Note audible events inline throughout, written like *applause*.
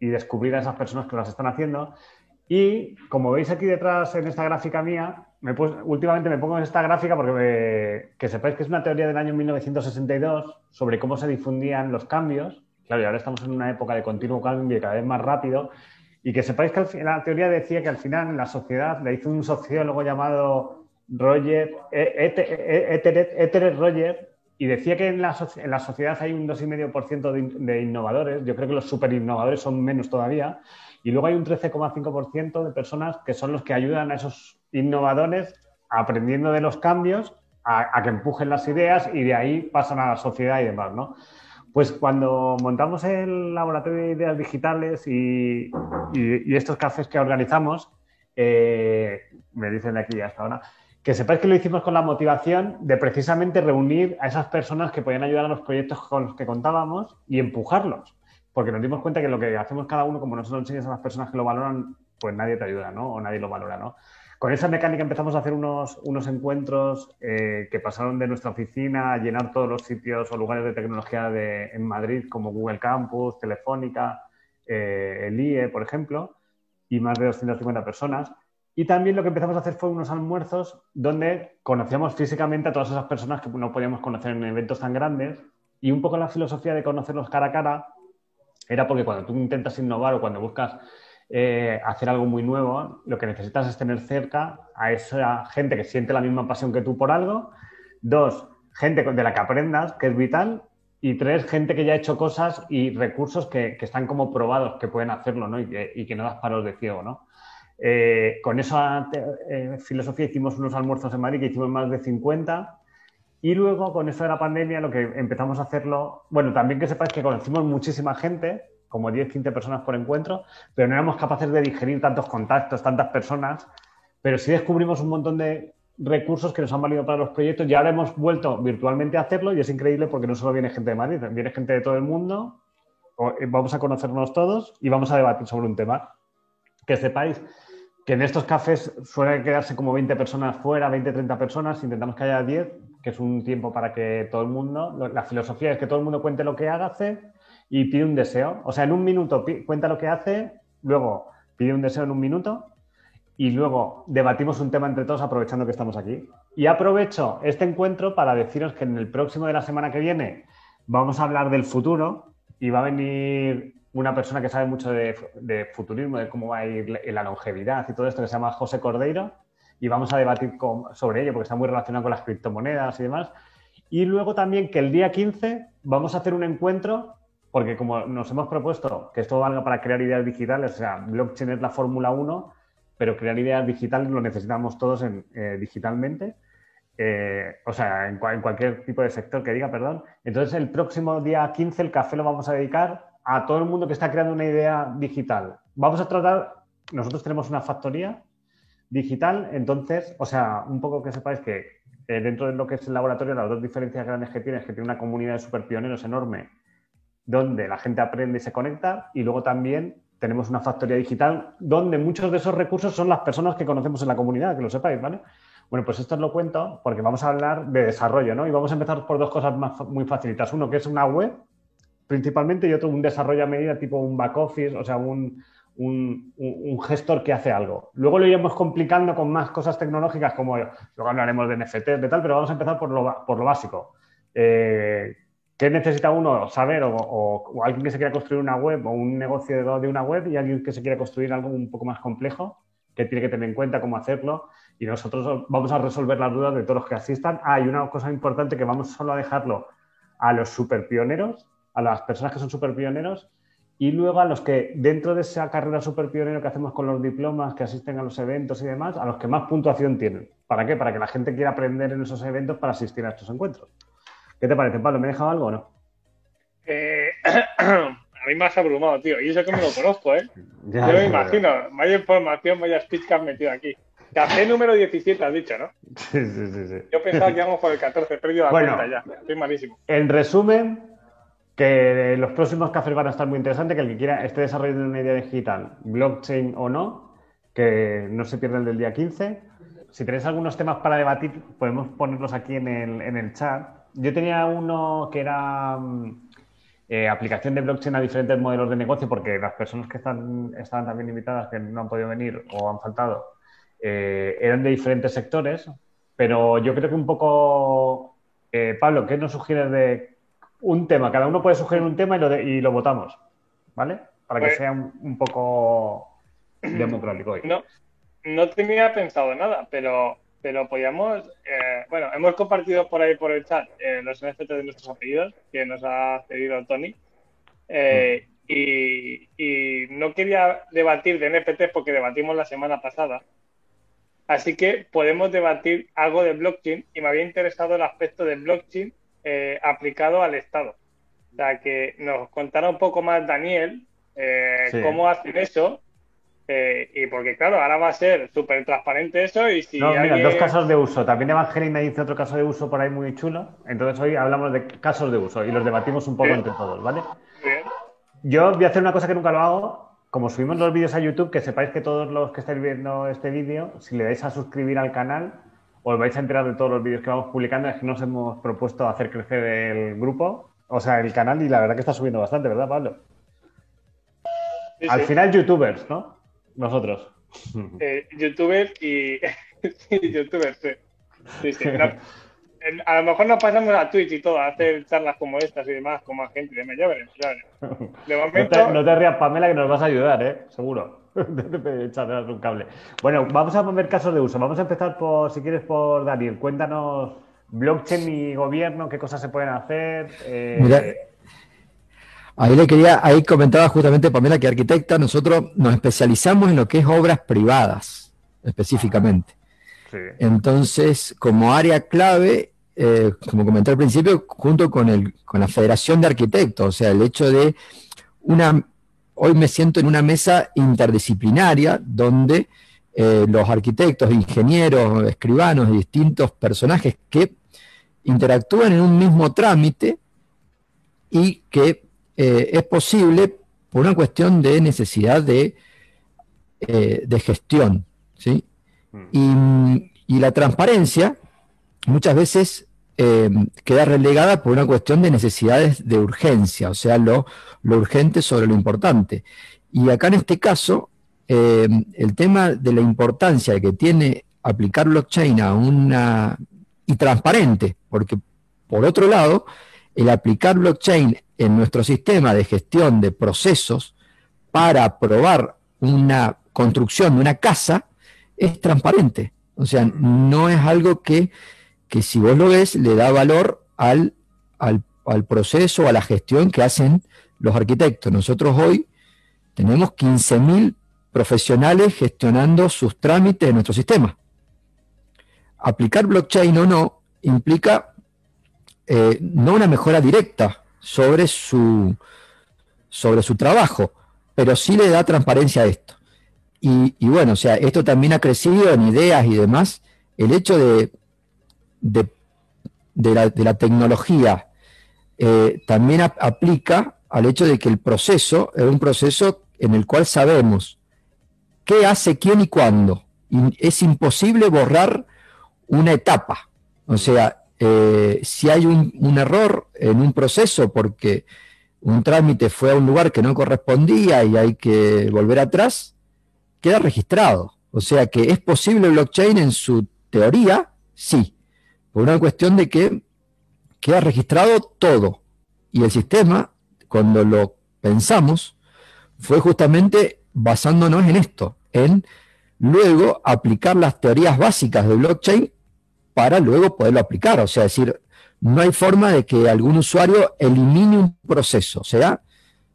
y descubrir a esas personas que las están haciendo. Y como veis aquí detrás en esta gráfica mía, me últimamente me pongo en esta gráfica porque que sepáis que es una teoría del año 1962 sobre cómo se difundían los cambios. Claro, y ahora estamos en una época de continuo cambio y cada vez más rápido. Y que sepáis que la teoría decía que al final la sociedad le hizo un sociólogo llamado Roger, Eter Roger, y decía que en la, en la sociedad hay un 2,5% de, de innovadores. Yo creo que los super innovadores son menos todavía. Y luego hay un 13,5% de personas que son los que ayudan a esos innovadores aprendiendo de los cambios a, que empujen las ideas y de ahí pasan a la sociedad y demás, ¿no? Pues cuando montamos el laboratorio de ideas digitales y, estos cafés que organizamos, eh, me dicen de aquí hasta ahora, que sepáis que lo hicimos con la motivación de precisamente reunir a esas personas que podían ayudar a los proyectos con los que contábamos y empujarlos. Porque nos dimos cuenta que lo que hacemos cada uno, como nosotros enseñas a las personas que lo valoran, pues nadie te ayuda, ¿no? O nadie lo valora, ¿no? Con esa mecánica empezamos a hacer unos, unos encuentros eh, que pasaron de nuestra oficina a llenar todos los sitios o lugares de tecnología de, en Madrid, como Google Campus, Telefónica, eh, el IE, por ejemplo, y más de 250 personas. Y también lo que empezamos a hacer fue unos almuerzos donde conocíamos físicamente a todas esas personas que no podíamos conocer en eventos tan grandes. Y un poco la filosofía de conocerlos cara a cara era porque cuando tú intentas innovar o cuando buscas eh, hacer algo muy nuevo, lo que necesitas es tener cerca a esa gente que siente la misma pasión que tú por algo. Dos, gente de la que aprendas, que es vital. Y tres, gente que ya ha hecho cosas y recursos que, están como probados que pueden hacerlo ¿no? y, que, y que no das paros de ciego. ¿no? Eh, con esa eh, filosofía hicimos unos almuerzos en Madrid que hicimos más de 50 y luego con eso de la pandemia lo que empezamos a hacerlo, bueno, también que sepáis que conocimos muchísima gente, como 10, 15 personas por encuentro, pero no éramos capaces de digerir tantos contactos, tantas personas, pero sí descubrimos un montón de recursos que nos han valido para los proyectos y ahora hemos vuelto virtualmente a hacerlo y es increíble porque no solo viene gente de Madrid, viene gente de todo el mundo, eh, vamos a conocernos todos y vamos a debatir sobre un tema. Que sepáis que en estos cafés suele quedarse como 20 personas fuera, 20, 30 personas, intentamos que haya 10, que es un tiempo para que todo el mundo, la filosofía es que todo el mundo cuente lo que haga, hace y pide un deseo. O sea, en un minuto cuenta lo que hace, luego pide un deseo en un minuto y luego debatimos un tema entre todos aprovechando que estamos aquí. Y aprovecho este encuentro para deciros que en el próximo de la semana que viene vamos a hablar del futuro y va a venir una persona que sabe mucho de, futurismo, de cómo va a ir la longevidad y todo esto, que se llama José Cordeiro, y vamos a debatir sobre ello porque está muy relacionado con las criptomonedas y demás. Y luego también que el día 15 vamos a hacer un encuentro, porque como nos hemos propuesto que esto valga para crear ideas digitales, o sea, blockchain es la Fórmula 1, pero crear ideas digitales lo necesitamos todos eh, digitalmente. Eh, o sea, en, en, cualquier tipo de sector que diga, perdón. Entonces, el próximo día 15 el café lo vamos a dedicar a todo el mundo que está creando una idea digital. Vamos a tratar, nosotros tenemos una factoría digital, entonces, o sea, un poco que sepáis que eh, dentro de lo que es el laboratorio, las dos diferencias grandes que tiene es que tiene una comunidad de super pioneros enorme donde la gente aprende y se conecta y luego también tenemos una factoría digital donde muchos de esos recursos son las personas que conocemos en la comunidad, que lo sepáis, ¿vale? Bueno, pues esto os lo cuento porque vamos a hablar de desarrollo, ¿no? Y vamos a empezar por dos cosas más, muy facilitas. Uno, que es una web principalmente y otro un desarrollo a medida tipo un back office, o sea, un, un, gestor que hace algo. Luego lo iremos complicando con más cosas tecnológicas como luego hablaremos de NFT, de tal, pero vamos a empezar por lo, por lo básico. Eh, ¿Qué necesita uno saber? O, alguien que se quiera construir una web o un negocio de una web y alguien que se quiera construir algo un poco más complejo, que tiene que tener en cuenta cómo hacerlo. Y nosotros vamos a resolver las dudas de todos los que asistan. Ah, y una cosa importante que vamos solo a dejarlo a los super pioneros a las personas que son súper pioneros y luego a los que dentro de esa carrera súper pionero que hacemos con los diplomas, que asisten a los eventos y demás, a los que más puntuación tienen. ¿Para qué? Para que la gente quiera aprender en esos eventos para asistir a estos encuentros. ¿Qué te parece, Pablo? ¿Me he dejado algo o no? Eh, *clears throat* a mí me has abrumado, tío. Y eso que me lo conozco, ¿eh? *laughs* Yo me imagino. Vaya información, vaya speech que has metido aquí. Café número 17, has dicho, ¿no? *laughs* Sí, sí, sí. sí. Yo pensaba que íbamos por el 14, he perdido la Bueno. cuenta ya. Estoy malísimo. En resumen, que los próximos cafés van a estar muy interesantes, que el que quiera esté desarrollando una idea digital, blockchain o no, que no se pierda el del día 15. Si tenéis algunos temas para debatir, podemos ponerlos aquí en el, en el chat. Yo tenía uno que era mm, eh, aplicación de blockchain a diferentes modelos de negocio, porque las personas que están, estaban también invitadas, que no han podido venir o han faltado, eh, eran de diferentes sectores, pero yo creo que un poco, eh, Pablo, ¿qué nos sugieres de un tema? Cada uno puede sugerir un tema y lo, de- y lo votamos, ¿vale? Para que Pues- sea un, un poco *clears throat* democrático hoy. No, no tenía pensado nada, pero, pero podíamos. eh, bueno, hemos compartido por ahí por el chat eh, los NFTs de nuestros apellidos que nos ha cedido Tony. Eh, y, y no quería debatir de NFTs porque debatimos la semana pasada. Así que podemos debatir algo de blockchain y me había interesado el aspecto de blockchain eh, aplicado al Estado. O sea, que nos contara un poco más Daniel eh, Sí. cómo hacen eso. eh, y porque, claro, ahora va a ser súper transparente eso y si No, mira, alguien- dos casos de uso. También Evangelina dice otro caso de uso por ahí muy chulo. Entonces hoy hablamos de casos de uso y los debatimos un poco entre todos, ¿vale? Bien. Yo voy a hacer una cosa que nunca lo hago. Como subimos los vídeos a YouTube, que sepáis que todos los que estáis viendo este vídeo, si le dais a suscribir al canal, os vais a enterar de todos los vídeos que vamos publicando. Es que nos hemos propuesto hacer crecer el grupo, o sea, el canal, y la verdad que está subiendo bastante, ¿verdad, Pablo? Sí, Al sí. final, youtubers, ¿no? Nosotros. *laughs* Eh, youtuber y *laughs* sí, youtuber, sí. Sí, sí. No, en- a lo mejor nos pasamos a Twitch y todo, a hacer charlas como estas y demás con más gente. Ya veremos, ya veremos. De *laughs* No momento, te, no te rías, Pamela, que nos vas a ayudar, ¿eh? Seguro. *laughs* Echarnos un cable. Bueno, vamos a ver casos de uso. Vamos a empezar por, si quieres, por Daniel. Cuéntanos blockchain y gobierno, qué cosas se pueden hacer. eh, Mira, Ahí le quería, ahí comentaba justamente Pamela que arquitecta, nosotros nos especializamos en lo que es obras privadas, específicamente. sí. Entonces, como área clave, eh, como comenté al principio, junto con, el, con la Federación de Arquitectos, o sea, el hecho de una, hoy me siento en una mesa interdisciplinaria donde eh, los arquitectos, ingenieros, escribanos distintos personajes que interactúan en un mismo trámite y que eh, es posible por una cuestión de necesidad de, eh, de gestión, ¿sí? Y, y la transparencia muchas veces eh, queda relegada por una cuestión de necesidades de urgencia, o sea, lo, urgente sobre lo importante. Y acá en este caso, eh, el tema de la importancia que tiene aplicar blockchain a una... y transparente, porque por otro lado, el aplicar blockchain en nuestro sistema de gestión de procesos para aprobar una construcción de una casa es transparente. O sea, no es algo que, que si vos lo ves le da valor al, al, al proceso, a la gestión que hacen los arquitectos. Nosotros hoy tenemos 15.000 profesionales gestionando sus trámites en nuestro sistema. Aplicar blockchain o no implica eh, no una mejora directa sobre su, sobre su trabajo, pero sí le da transparencia a esto. Y, y bueno, o sea, esto también ha crecido en ideas y demás. El hecho de, de, de la, de la tecnología eh, también ap- aplica al hecho de que el proceso es un proceso en el cual sabemos qué hace quién y cuándo. Y es imposible borrar una etapa. O sea, eh, si hay un, un error en un proceso porque un trámite fue a un lugar que no correspondía y hay que volver atrás, queda registrado. O sea que es posible blockchain en su teoría, sí, por una cuestión de que queda registrado todo. Y el sistema, cuando lo pensamos, fue justamente basándonos en esto, en luego aplicar las teorías básicas de blockchain para luego poderlo aplicar. O sea, decir, no hay forma de que algún usuario elimine un proceso. O sea,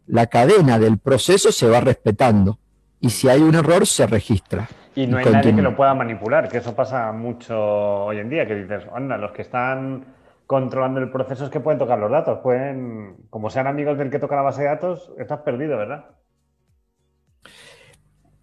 la cadena del proceso se va respetando. Y si hay un error, se registra. Y no hay nadie que lo pueda manipular, que eso pasa mucho hoy en día, que dices, anda, los que están controlando el proceso es que pueden tocar los datos. Pueden, como sean amigos del que toca la base de datos, estás perdido, ¿verdad?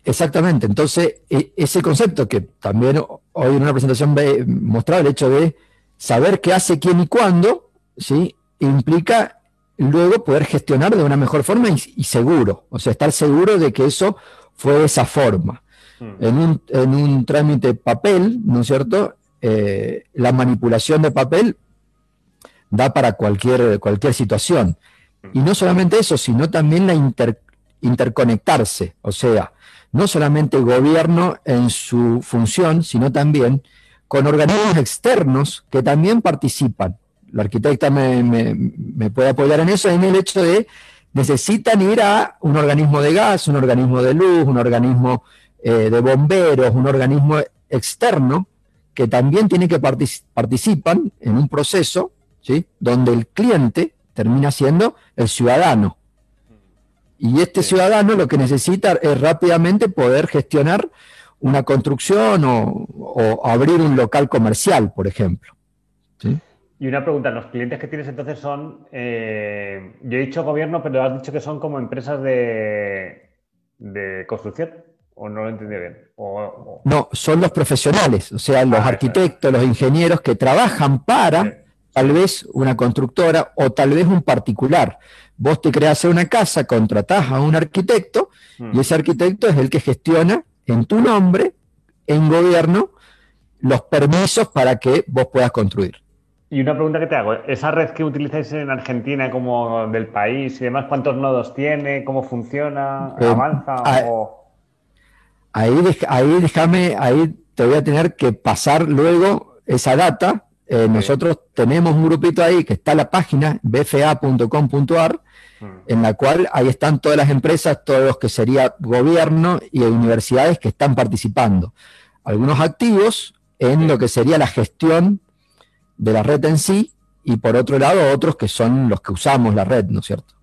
Exactamente. Entonces, e, ese concepto que también hoy en una presentación mostraba el hecho de saber qué hace quién y cuándo, ¿sí? implica luego poder gestionar de una mejor forma y, seguro. O sea, estar seguro de que eso fue de esa forma. Hmm. En, un, en un trámite papel, ¿no es cierto? Eh, la manipulación de papel da para cualquier, cualquier situación. Hmm. Y no solamente eso, sino también la interconectarse. O sea, no solamente el gobierno en su función, sino también con organismos externos que también participan. La arquitecta me, puede apoyar en eso, en el hecho de necesitan ir a un organismo de gas, un organismo de luz, un organismo eh, de bomberos, un organismo externo que también tiene que participar en un proceso ¿sí? donde el cliente termina siendo el ciudadano. Y este ciudadano lo que necesita es rápidamente poder gestionar una construcción o, abrir un local comercial, por ejemplo. Y una pregunta, los clientes que tienes entonces son, eh, yo he dicho gobierno, pero has dicho que son como empresas de, construcción, o no lo entendí bien. No, son los profesionales, o sea, los ah, arquitectos, los ingenieros que trabajan para tal vez una constructora o tal vez un particular. Vos te creas una casa, contratás a un arquitecto y mm. ese arquitecto es el que gestiona en tu nombre, en gobierno, los permisos para que vos puedas construir. Y una pregunta que te hago, ¿esa red que utilizáis en Argentina como del país y demás, cuántos nodos tiene, cómo funciona, eh, avanza? Ahí, ahí déjame, ahí te voy a tener que pasar luego esa data. Eh, nosotros tenemos un grupito ahí que está en la página bfa.com.ar Mm. en la cual ahí están todas las empresas, todos los que sería gobierno y universidades que están participando. Algunos activos en lo que sería la gestión de la red en sí y por otro lado otros que son los que usamos la red, ¿no es cierto?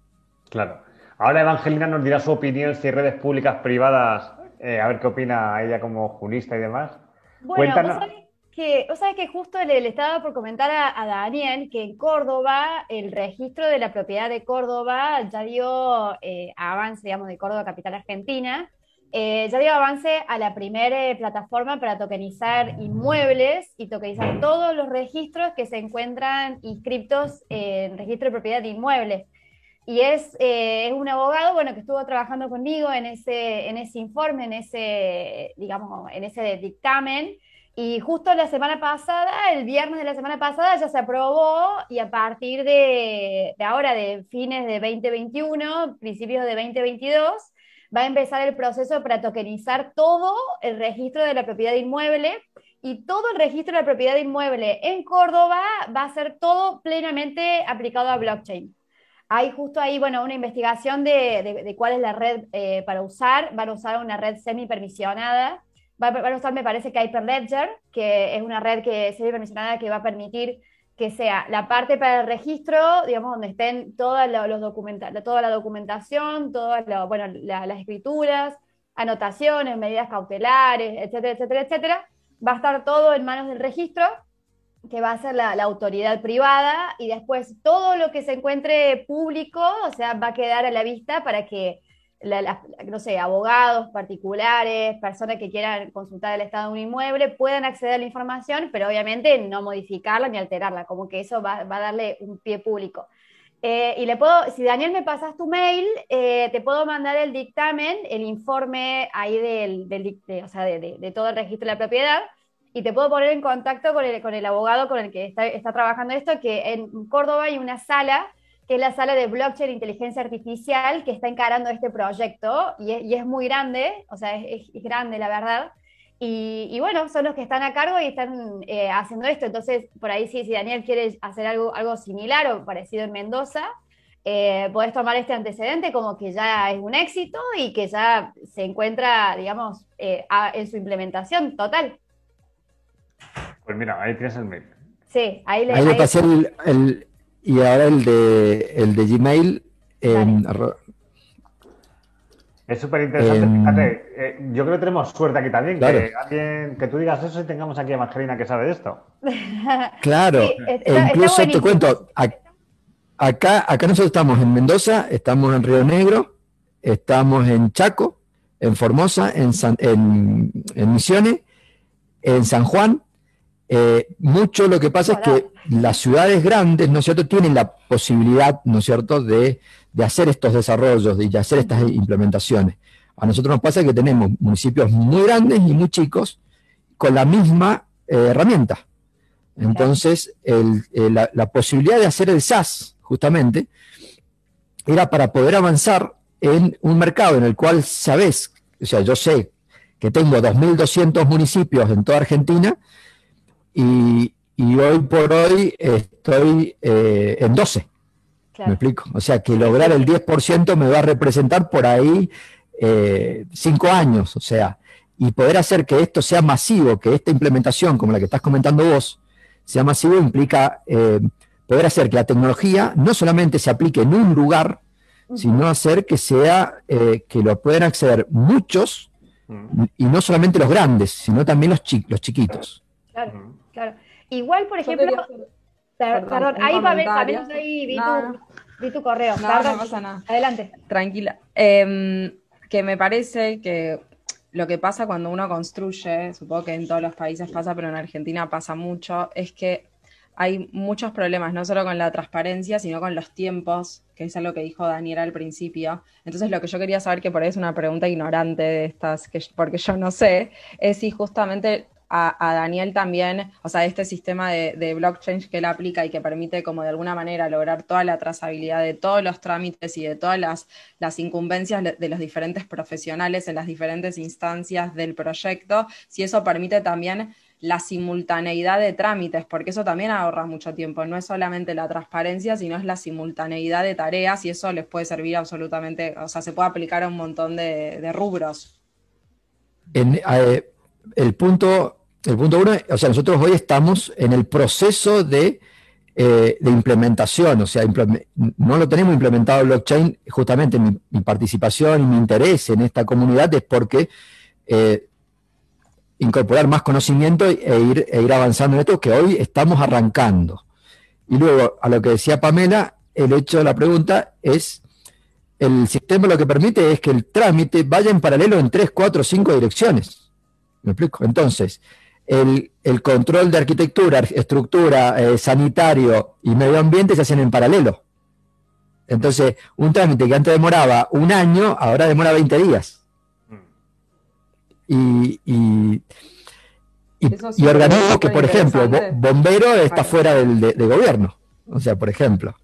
Claro. Ahora Evangelina nos dirá su opinión si redes públicas, privadas, eh, a ver qué opina ella como jurista y demás. Bueno, Cuéntanos que, o sea, que justo le, estaba por comentar a, Daniel que en Córdoba el registro de la propiedad de Córdoba ya dio eh, avance, digamos, de Córdoba, capital argentina, eh, ya dio avance a la primera plataforma para tokenizar inmuebles y tokenizar todos los registros que se encuentran inscriptos en registro de propiedad de inmuebles. Y es, es, un abogado, bueno, que estuvo trabajando conmigo en ese, en ese informe, en ese, digamos, en ese dictamen, y justo la semana pasada, el viernes de la semana pasada, ya se aprobó y a partir de, ahora, de fines de 2021, principios de 2022, va a empezar el proceso para tokenizar todo el registro de la propiedad inmueble y todo el registro de la propiedad inmueble en Córdoba va a ser todo plenamente aplicado a blockchain. Hay justo ahí, bueno, una investigación de, cuál es la red eh, para usar. Van a usar una red semi permisionada va, a usar, me parece que Hyperledger, que es una red que se mencionada que va a permitir que sea la parte para el registro, digamos, donde estén todas los toda la documentación, todas bueno, las escrituras, anotaciones, medidas cautelares, etcétera, etcétera, etcétera. Va a estar todo en manos del registro, que va a ser la, la, autoridad privada, y después todo lo que se encuentre público, o sea, va a quedar a la vista para que no sé, abogados particulares, personas que quieran consultar el estado de un inmueble, puedan acceder a la información, pero obviamente no modificarla ni alterarla, como que eso va, a darle un pie público. Eh, y le puedo, si Daniel me pasas tu mail, eh, te puedo mandar el dictamen, el informe ahí del, del de, o sea, de, todo el registro de la propiedad, y te puedo poner en contacto con el, con el abogado con el que está, está trabajando esto, que en Córdoba hay una sala que es la sala de blockchain inteligencia artificial que está encarando este proyecto y es, muy grande, o sea, es, grande la verdad. Y, bueno, son los que están a cargo y están eh, haciendo esto. Entonces, por ahí sí, si Daniel quiere hacer algo, algo similar o parecido en Mendoza, eh, podés tomar este antecedente como que ya es un éxito y que ya se encuentra, digamos, eh, en su implementación total. Pues mira, ahí tienes el mail. Sí, ahí le, ahí le pasé el, y ahora el de, el de Gmail. Es súper interesante. Fíjate, eh, yo creo que tenemos suerte aquí también, que alguien, que tú digas eso y tengamos aquí a Margelina que sabe de esto. *laughs* Claro, e incluso te cuento, acá, acá nosotros estamos en Mendoza, estamos en Río Negro, estamos en Chaco, en Formosa, en, en, Misiones, en San Juan. Eh, mucho lo que pasa es que las ciudades grandes, ¿no es cierto?, tienen la posibilidad, ¿no es cierto?, de, hacer estos desarrollos, de hacer estas implementaciones. A nosotros nos pasa que tenemos municipios muy grandes y muy chicos con la misma eh, herramienta. Entonces, la, la, posibilidad de hacer el SAS, justamente, era para poder avanzar en un mercado en el cual sabes, o sea, yo sé que tengo 2.200 municipios en toda Argentina y, hoy por hoy estoy eh, en 12. ¿Me explico? O sea, que lograr el 10% me va a representar por ahí eh, cinco años, o sea, y poder hacer que esto sea masivo, que esta implementación, como la que estás comentando vos, sea masivo, implica eh, poder hacer que la tecnología no solamente se aplique en un lugar, sino hacer que sea, eh, que lo puedan acceder muchos, y no solamente los grandes, sino también los, los chiquitos. Claro, claro. Igual, por ejemplo, perdón, ahí va a ahí vi, tu, vi, tu, correo. No, no pasa nada. Adelante. Tranquila. Em, que me parece que lo que pasa cuando uno construye, supongo que en todos los países pasa, pero en Argentina pasa mucho, es que hay muchos problemas, no solo con la transparencia, sino con los tiempos, que es algo que dijo Daniel al principio. Entonces, lo que yo quería saber, que por ahí es una pregunta ignorante de estas, que, porque yo no sé, es si justamente a, Daniel también, o sea, este sistema de, blockchain que él aplica y que permite como de alguna manera lograr toda la trazabilidad de todos los trámites y de todas las, incumbencias de los diferentes profesionales en las diferentes instancias del proyecto, si eso permite también la simultaneidad de trámites, porque eso también ahorra mucho tiempo. No es solamente la transparencia, sino es la simultaneidad de tareas y eso les puede servir absolutamente, o sea, se puede aplicar a un montón de, rubros. Eh, el, punto, el punto uno, o sea, nosotros hoy estamos en el proceso de, eh, implementación, o sea, no lo tenemos implementado el blockchain, justamente mi, participación y mi interés en esta comunidad es porque... Eh, incorporar más conocimiento e ir, e ir avanzando en esto que hoy estamos arrancando. Y luego, a lo que decía Pamela, el hecho de la pregunta es, el sistema lo que permite es que el trámite vaya en paralelo en 3, 4, 5 direcciones. ¿Me explico? Entonces, el, control de arquitectura, estructura, eh, sanitario y medio ambiente se hacen en paralelo. Entonces, un trámite que antes demoraba un año, ahora demora 20 días y, y, y, organismos que, por ejemplo, bombero está fuera del de, gobierno. O sea, por ejemplo.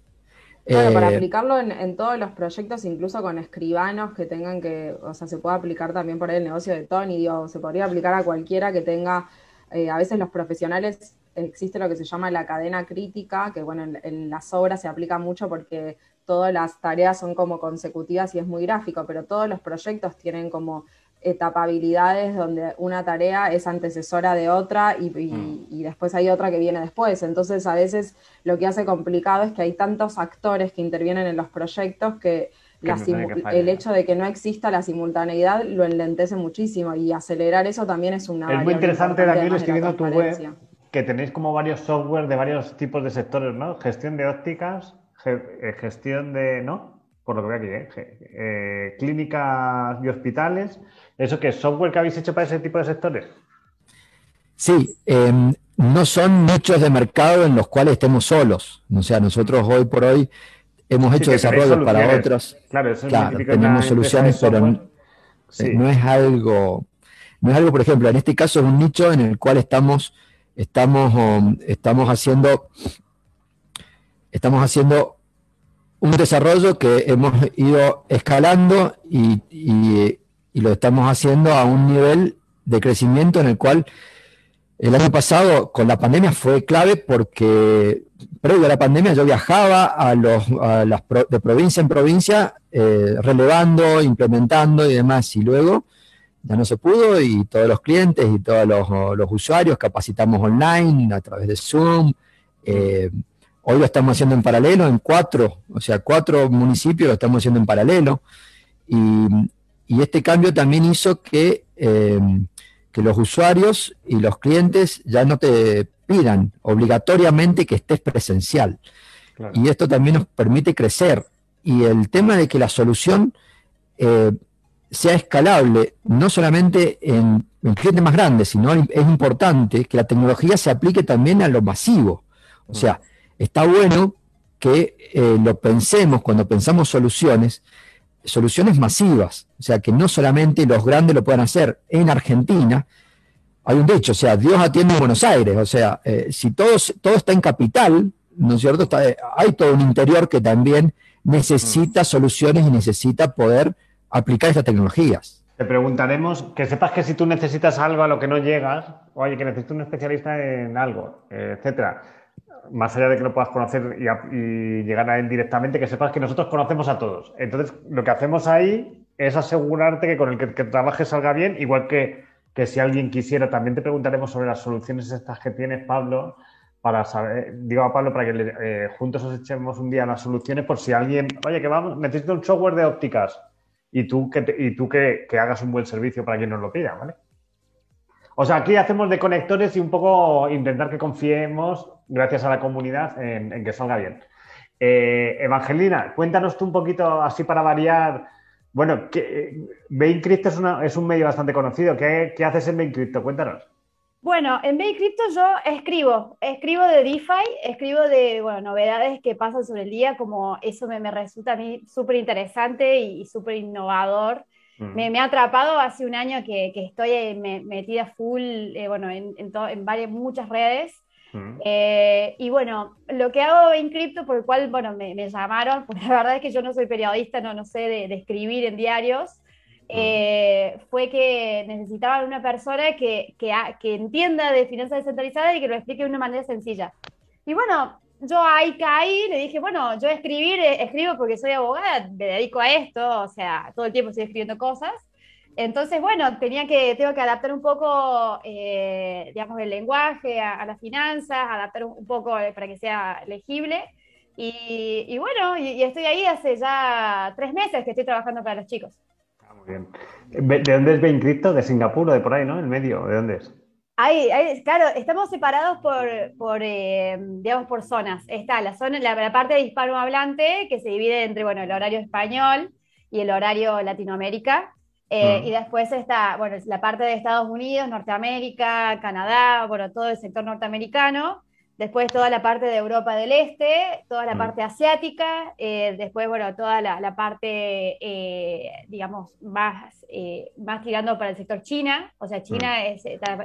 Para eh, aplicarlo en, todos los proyectos, incluso con escribanos que tengan que, o sea, se puede aplicar también por ahí el negocio de Tony, digo, se podría aplicar a cualquiera que tenga, eh, a veces los profesionales, existe lo que se llama la cadena crítica, que bueno, en, las obras se aplica mucho porque todas las tareas son como consecutivas y es muy gráfico, pero todos los proyectos tienen como etapabilidades donde una tarea es antecesora de otra mm. y, después hay otra que viene después. Entonces a veces lo que hace complicado es que hay tantos actores que intervienen en los proyectos que, el hecho de que no exista la simultaneidad lo enlentece muchísimo y acelerar eso también es una... Es muy interesante, Daniel, escribiendo tu web, que tenéis como varios software de varios tipos de sectores, ¿no? Gestión de ópticas, eh, gestión de, ¿no? Por lo que veo aquí, ¿eh? eh clínicas y hospitales ¿Eso qué software que habéis hecho para ese tipo de sectores? Sí, em, no son nichos de mercado en los cuales estemos solos. O sea, nosotros hoy por hoy hemos hecho desarrollos para otros. Claro, eso claro tenemos soluciones, pero eh, no, es algo, no es algo, por ejemplo, en este caso es un nicho en el cual estamos, estamos, um, estamos haciendo, estamos haciendo un desarrollo que hemos ido escalando y, y lo estamos haciendo a un nivel de crecimiento en el cual el año pasado con la pandemia fue clave porque previo a la pandemia yo viajaba a, los, de provincia en provincia eh, relevando, implementando y demás y luego ya no se pudo y todos los clientes y todos los, usuarios capacitamos online a través de Zoom. Eh, hoy lo estamos haciendo en paralelo en cuatro, o sea, cuatro municipios lo estamos haciendo en paralelo y, y este cambio también hizo que, eh, que los usuarios y los clientes ya no te pidan obligatoriamente que estés presencial. Y esto también nos permite crecer. Y el tema de que la solución eh, sea escalable, no solamente en, en clientes más grandes, sino es importante que la tecnología se aplique también a lo masivo. O sea, está bueno que eh, lo pensemos cuando pensamos soluciones, soluciones masivas, o sea, que no solamente los grandes lo puedan hacer. En Argentina hay un dicho, o sea, Dios atiende en Buenos Aires, o sea, eh, si todo, todo está en capital, ¿no es cierto? Eh, hay todo un interior que también necesita soluciones y necesita poder aplicar estas tecnologías. Te preguntaremos, que sepas que si tú necesitas algo a lo que no llegas, oye, que necesito un especialista en algo, etcétera más allá de que lo puedas conocer y, llegar a él directamente, que sepas que nosotros conocemos a todos. Entonces, lo que hacemos ahí es asegurarte que con el que, trabajes salga bien, igual que, que, si alguien quisiera, también te preguntaremos sobre las soluciones estas que tienes, Pablo, para saber, digo a Pablo, para que eh, juntos os echemos un día las soluciones por si alguien, oye, que vamos, necesito un software de ópticas y tú, que, y tú que, que hagas un buen servicio para quien nos lo pida, ¿vale? O sea, aquí hacemos de conectores y un poco intentar que confiemos, gracias a la comunidad, en, que salga bien. Eh, Evangelina, cuéntanos tú un poquito, así para variar. Bueno, que, Crypto es, es, un medio bastante conocido. ¿Qué, haces en Bain Crypto? Cuéntanos. Bueno, en Bain Crypto yo escribo, escribo de DeFi, escribo de bueno, novedades que pasan sobre el día, como eso me, resulta a mí súper interesante y súper innovador. Me, ha atrapado hace un año que, estoy eh, metida full, eh, bueno, en, en, varias, muchas redes. Eh, y bueno, lo que hago en cripto, por el cual, bueno, me, llamaron, *laughs* porque la verdad es que yo no soy periodista, no, no sé de, escribir en diarios, fue que necesitaban una persona que, que, que entienda de finanzas descentralizadas y que lo explique de una manera sencilla. Y bueno, yo ahí caí, le dije, bueno, yo escribir, eh, escribo porque soy abogada, me dedico a esto, o sea, todo el tiempo estoy escribiendo cosas. Entonces, bueno, tenía que, tengo que adaptar un poco, eh, digamos, el lenguaje a, las finanzas, adaptar un, poco eh, para que sea legible. Y, bueno, y, estoy ahí hace ya tres meses que estoy trabajando para los chicos. Ah, muy bien. ¿De dónde es Bain Crypto? ¿De Singapur o de por ahí, no? ¿El medio? ¿De dónde es? Claro, estamos separados por, eh, digamos, por zonas. Está la zona, la, parte de hispanohablante, que se divide entre, bueno, el horario español y el horario Latinoamérica. Eh, mm. Y después está, bueno, la parte de Estados Unidos, Norteamérica, Canadá, bueno, todo el sector norteamericano. Después toda la parte de Europa del Este, toda la mm. parte asiática, eh, después, bueno, toda la, parte, digamos, más eh, más tirando para el sector China, o sea, China mm. es,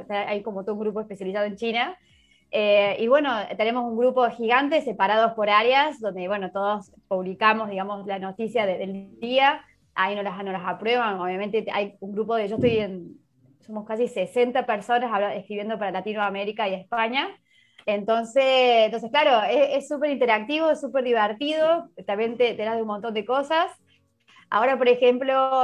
hay como todo un grupo especializado en China. Eh, y bueno, tenemos un grupo gigante separados por áreas, donde, bueno, todos publicamos, digamos, la noticia del día, ahí no las, no las aprueban, obviamente hay un grupo de, yo estoy en, somos casi 60 personas escribiendo para Latinoamérica y España, entonces, entonces claro, es súper interactivo, súper divertido, también te, te das de un montón de cosas, Ahora, por ejemplo,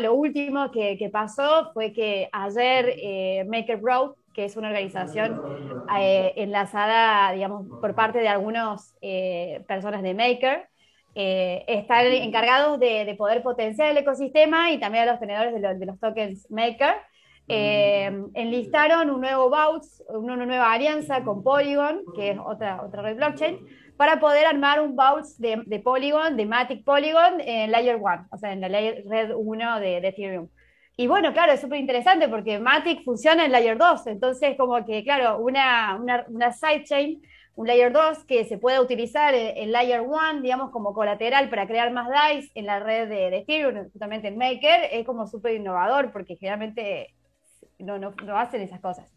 lo, último que, pasó fue que ayer eh, Maker Road, que es una organización eh, enlazada, digamos, por parte de algunas eh, personas de Maker, están encargados de, poder potenciar el ecosistema y también a los tenedores de, los tokens Maker. Enlistaron un nuevo BOUTS, una nueva alianza con Polygon, que es otra, otra red blockchain, para poder armar un bounce de, Polygon, de Matic Polygon, en Layer 1, o sea, en la Layer Red 1 de, Ethereum. Y bueno, claro, es súper interesante porque Matic funciona en Layer 2, entonces como que, claro, una, una, una sidechain, un Layer 2 que se puede utilizar en, Layer 1, digamos, como colateral para crear más DAIs en la red de, Ethereum, justamente en Maker, es como súper innovador porque generalmente no, no, no hacen esas cosas.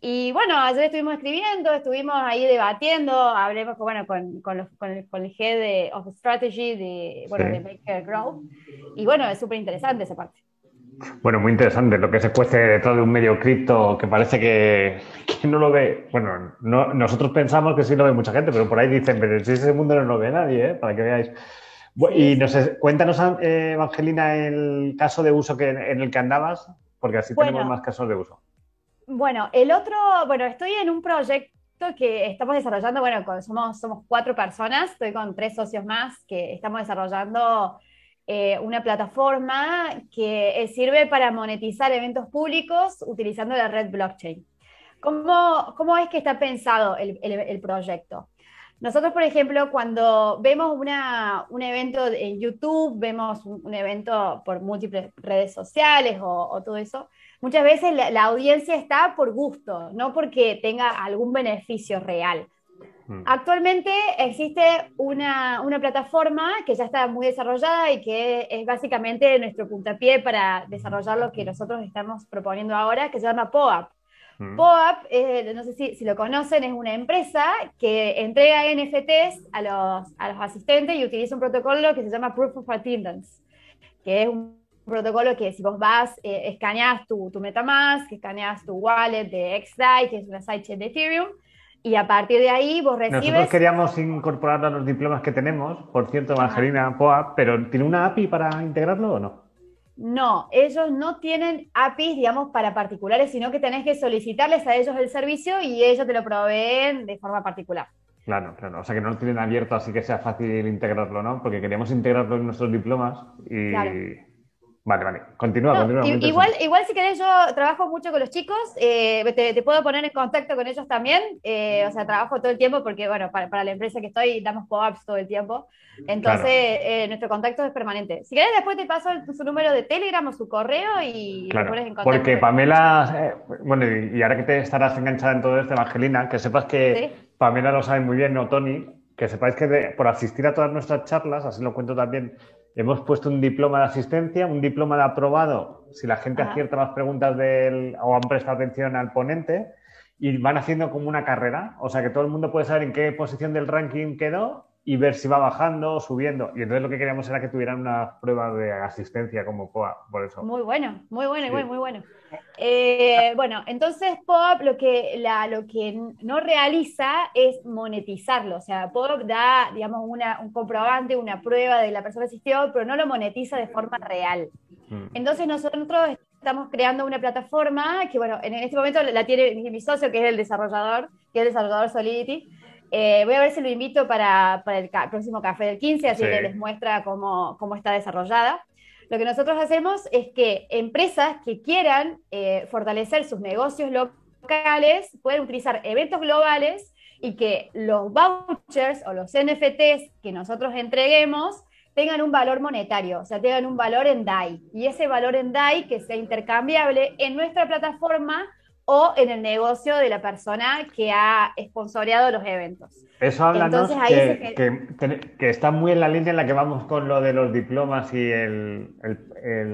Y bueno, ayer estuvimos escribiendo, estuvimos ahí debatiendo, hablemos bueno, con, con, los, con, el, con el Head de, of Strategy de, bueno, de Maker Growth. Y bueno, es súper interesante esa parte. Bueno, muy interesante lo que se cuece detrás de un medio cripto que parece que, que no lo ve. Bueno, no, nosotros pensamos que sí lo ve mucha gente, pero por ahí dicen, pero si ese mundo no lo ve nadie, ¿eh? para que veáis. Y no sé, cuéntanos, eh, Evangelina, el caso de uso que, en el que andabas, porque así tenemos más casos de uso. Bueno, el otro, bueno, estoy en un proyecto que estamos desarrollando, bueno, somos, somos cuatro personas, estoy con tres socios más que estamos desarrollando eh, una plataforma que eh, sirve para monetizar eventos públicos utilizando la red blockchain. ¿Cómo, cómo es que está pensado el, el, proyecto? Nosotros, por ejemplo, cuando vemos una, un evento en YouTube, vemos un, evento por múltiples redes sociales o, o todo eso, muchas veces la, la, audiencia está por gusto, no porque tenga algún beneficio real. Mm. Actualmente existe una, una, plataforma que ya está muy desarrollada y que es básicamente nuestro puntapié para desarrollar lo que nosotros estamos proponiendo ahora, que se llama POAP. Mm. POAP, eh, no sé si, si, lo conocen, es una empresa que entrega NFTs a los, a los asistentes y utiliza un protocolo que se llama Proof of Attendance, que es un protocolo que si vos vas, eh, escaneas tu, tu Metamask, escaneas tu wallet de XDAI, que es una sidechain de Ethereum, y a partir de ahí vos recibes... Nosotros queríamos incorporarlo a los diplomas que tenemos, por cierto, Evangelina POA, pero ¿tiene una API para integrarlo o no? No, ellos no tienen APIs, digamos, para particulares, sino que tenés que solicitarles a ellos el servicio y ellos te lo proveen de forma particular. Claro, claro. O sea que no lo tienen abierto así que sea fácil integrarlo, ¿no? Porque queríamos integrarlo en nuestros diplomas y, Vale, vale. Continúa, continúa. Igual, igual si querés, yo trabajo mucho con los chicos, eh, te, puedo poner en contacto con ellos también. Eh, o sea, trabajo todo el tiempo porque, bueno, para, la empresa que estoy damos pop-ups todo el tiempo. Entonces, eh, nuestro contacto es permanente. Si querés, después te paso su número de Telegram o su correo y claro, pones en contacto. Porque Pamela, bueno, y, ahora que te estarás enganchada en todo esto, Evangelina, que sepas que Pamela lo sabe muy bien, ¿no, Tony? Que sepáis que por asistir a todas nuestras charlas, así lo cuento también Hemos puesto un diploma de asistencia, un diploma de aprobado si la gente acierta las preguntas del, o han prestado atención al ponente y van haciendo como una carrera. O sea que todo el mundo puede saber en qué posición del ranking quedó y ver si va bajando o subiendo. Y entonces lo que queríamos era que tuvieran una prueba de asistencia como POA, por eso. Muy bueno, muy bueno, muy, muy bueno. Eh, bueno, entonces POAP lo que, la, lo que no realiza es monetizarlo. O sea, POAP da, digamos, una, un comprobante, una prueba de la persona asistió, pero no lo monetiza de forma real. Mm. Entonces nosotros estamos creando una plataforma que, bueno, en este momento la tiene mi socio, que es el desarrollador, que es el desarrollador Solidity. Eh, voy a ver si lo invito para, para el, próximo café del 15, así que les muestra cómo, cómo está desarrollada. Lo que nosotros hacemos es que empresas que quieran eh, fortalecer sus negocios locales pueden utilizar eventos globales y que los vouchers o los NFTs que nosotros entreguemos tengan un valor monetario, o sea, tengan un valor en DAI. Y ese valor en DAI que sea intercambiable en nuestra plataforma o en el negocio de la persona que ha esponsoreado los eventos. Eso háblanos que, que, está muy en la línea en la que vamos con lo de los diplomas y el,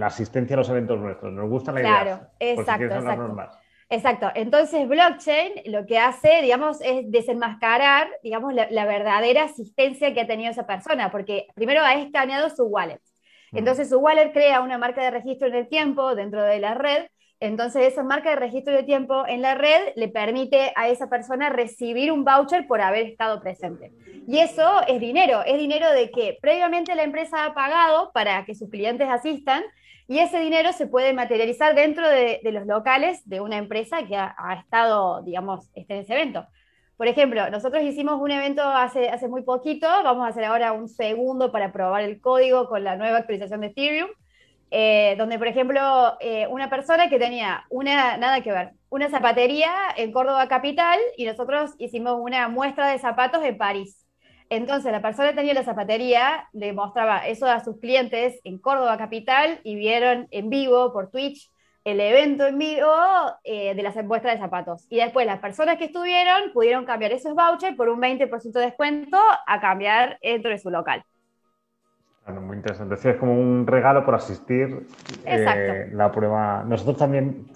la asistencia a los eventos nuestros. Nos gusta la idea. Claro, exacto, exacto. Exacto. Entonces, blockchain lo que hace, digamos, es desenmascarar, digamos, la, la, verdadera asistencia que ha tenido esa persona, porque primero ha escaneado su wallet. Mm. Entonces, su wallet crea una marca de registro en el tiempo dentro de la red entonces, esa marca de registro de tiempo en la red le permite a esa persona recibir un voucher por haber estado presente. Y eso es dinero, es dinero de que previamente la empresa ha pagado para que sus clientes asistan y ese dinero se puede materializar dentro de, los locales de una empresa que ha, estado, digamos, este, en ese evento. Por ejemplo, nosotros hicimos un evento hace, hace muy poquito, vamos a hacer ahora un segundo para probar el código con la nueva actualización de Ethereum. Eh, donde, por ejemplo, eh, una persona que tenía una, nada que ver, una zapatería en Córdoba Capital y nosotros hicimos una muestra de zapatos en París. Entonces, la persona que tenía la zapatería le mostraba eso a sus clientes en Córdoba Capital y vieron en vivo por Twitch el evento en vivo eh, de las muestras de zapatos. Y después las personas que estuvieron pudieron cambiar esos vouchers por un 20% de descuento a cambiar dentro de su local muy interesante. es como un regalo por asistir eh, la prueba. Nosotros también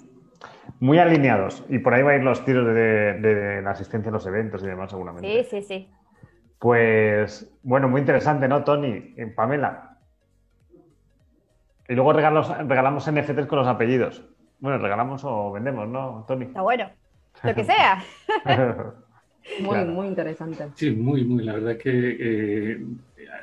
muy alineados y por ahí va a ir los tiros de, la asistencia a los eventos y demás seguramente. Sí, sí, sí. Pues bueno, muy interesante, ¿no, Tony? En Pamela. Y luego regalamos, regalamos NFTs con los apellidos. Bueno, regalamos o vendemos, ¿no, Tony? Está bueno. Lo que sea. *laughs* Muy, muy interesante. Sí, muy, muy. La verdad que eh,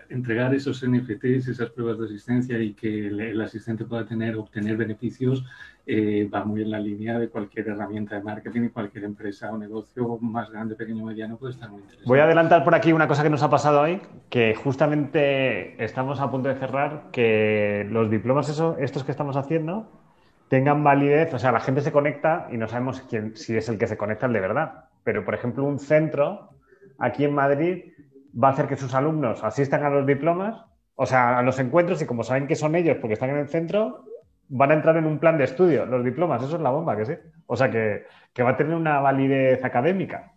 entregar esos NFTs, esas pruebas de asistencia y que el, asistente pueda tener, obtener beneficios, eh, va muy en la línea de cualquier herramienta de marketing y cualquier empresa o negocio más grande, pequeño o mediano puede estar muy interesante. Voy a adelantar por aquí una cosa que nos ha pasado hoy, que justamente estamos a punto de cerrar, que los diplomas eso, estos que estamos haciendo tengan validez, o sea, la gente se conecta y no sabemos quién, si es el que se conecta el de verdad. Pero, por ejemplo, un centro aquí en Madrid va a hacer que sus alumnos asistan a los diplomas, o sea, a los encuentros y como saben que son ellos porque están en el centro, van a entrar en un plan de estudio, los diplomas, eso es la bomba, que sí. O sea, que, va a tener una validez académica.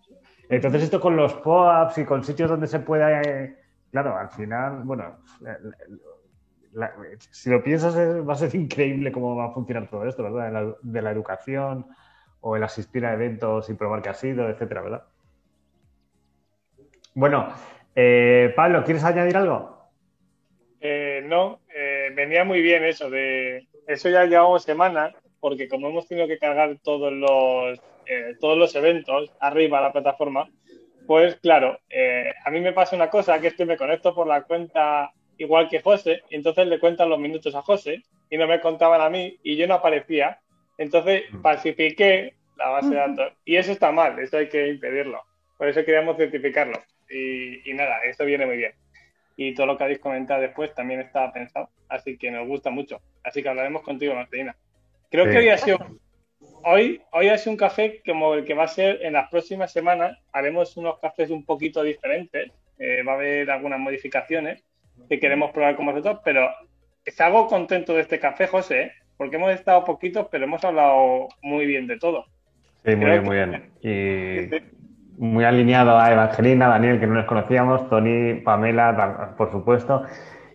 Entonces, esto con los POAPs y con sitios donde se pueda, eh, claro, al final, bueno, si lo piensas, va a ser increíble cómo va a funcionar todo esto, ¿verdad? De la, de la educación o el asistir a eventos y probar que ha sido, etcétera, ¿verdad? Bueno, eh, Pablo, ¿quieres añadir algo? Eh, no, eh, venía muy bien eso de eso ya llevamos semanas porque como hemos tenido que cargar todos los todos los eventos arriba a la plataforma, pues claro, a mí me pasa una cosa que es que me conecto por la cuenta igual que José, y entonces le cuentan los minutos a José y no me contaban a mí y yo no aparecía. Entonces mm. falsifiqué la base de datos y eso está mal, eso hay que impedirlo. Por eso queríamos certificarlo. Y, nada, eso viene muy bien. Y todo lo que habéis comentado después también está pensado, así que nos gusta mucho. Así que hablaremos contigo, Martina. Creo que hoy ha sido hoy, hoy ha sido un café como el que va a ser en las próximas semanas. Haremos unos cafés un poquito diferentes. Eh, va a haber algunas modificaciones que queremos probar con vosotros, pero algo contento de este café, José, ¿eh? porque hemos estado poquitos, pero hemos hablado muy bien de todo. Sí, muy bien, muy bien. Y muy alineado a Evangelina, Daniel, que no les conocíamos, Tony, Pamela, por supuesto,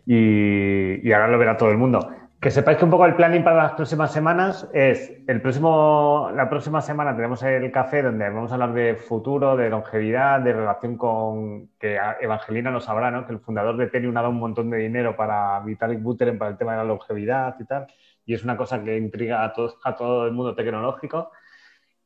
y, ahora lo verá todo el mundo. Que sepáis que un poco el planning para las próximas semanas es el próximo, la próxima semana tenemos el café donde vamos a hablar de futuro, de longevidad, de relación con que Evangelina lo sabrá, ¿no? Que el fundador de Tenium ha dado un montón de dinero para Vitalik Buterin para el tema de la longevidad y tal. Y es una cosa que intriga a todo, a todo el mundo tecnológico.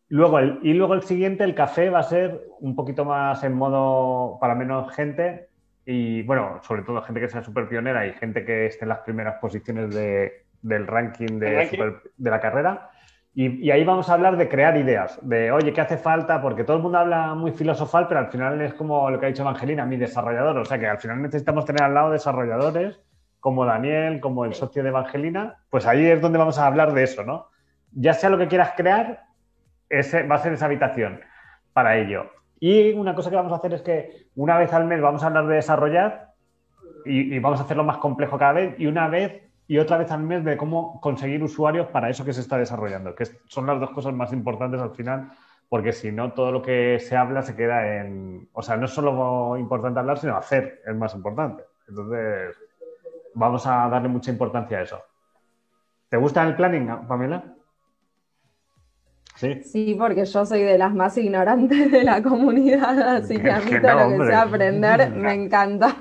Luego y luego el siguiente, el café, va a ser un poquito más en modo para menos gente y, bueno, sobre todo gente que sea súper pionera y gente que esté en las primeras posiciones del ranking de, de la carrera. Y, ahí vamos a hablar de crear ideas, de, oye, ¿qué hace falta? Porque todo el mundo habla muy filosofal, pero al final es como lo que ha dicho Evangelina, mi desarrollador. O sea que al final necesitamos tener al lado desarrolladores como Daniel, como el socio de Evangelina. Pues ahí es donde vamos a hablar de eso, ¿no? Ya sea lo que quieras crear, ese, va a ser esa habitación para ello. Y una cosa que vamos a hacer es que una vez al mes vamos a hablar de desarrollar y, vamos a hacerlo más complejo cada vez y una vez y otra vez al mes de cómo conseguir usuarios para eso que se está desarrollando, que son las dos cosas más importantes al final, porque si no todo lo que se habla se queda en... O sea, no es solo importante hablar, sino hacer es más importante. Entonces, vamos a darle mucha importancia a eso. ¿Te gusta el planning, Pamela? Sí. porque yo soy de las más ignorantes de la comunidad, así que a mí todo lo que sea aprender me encanta.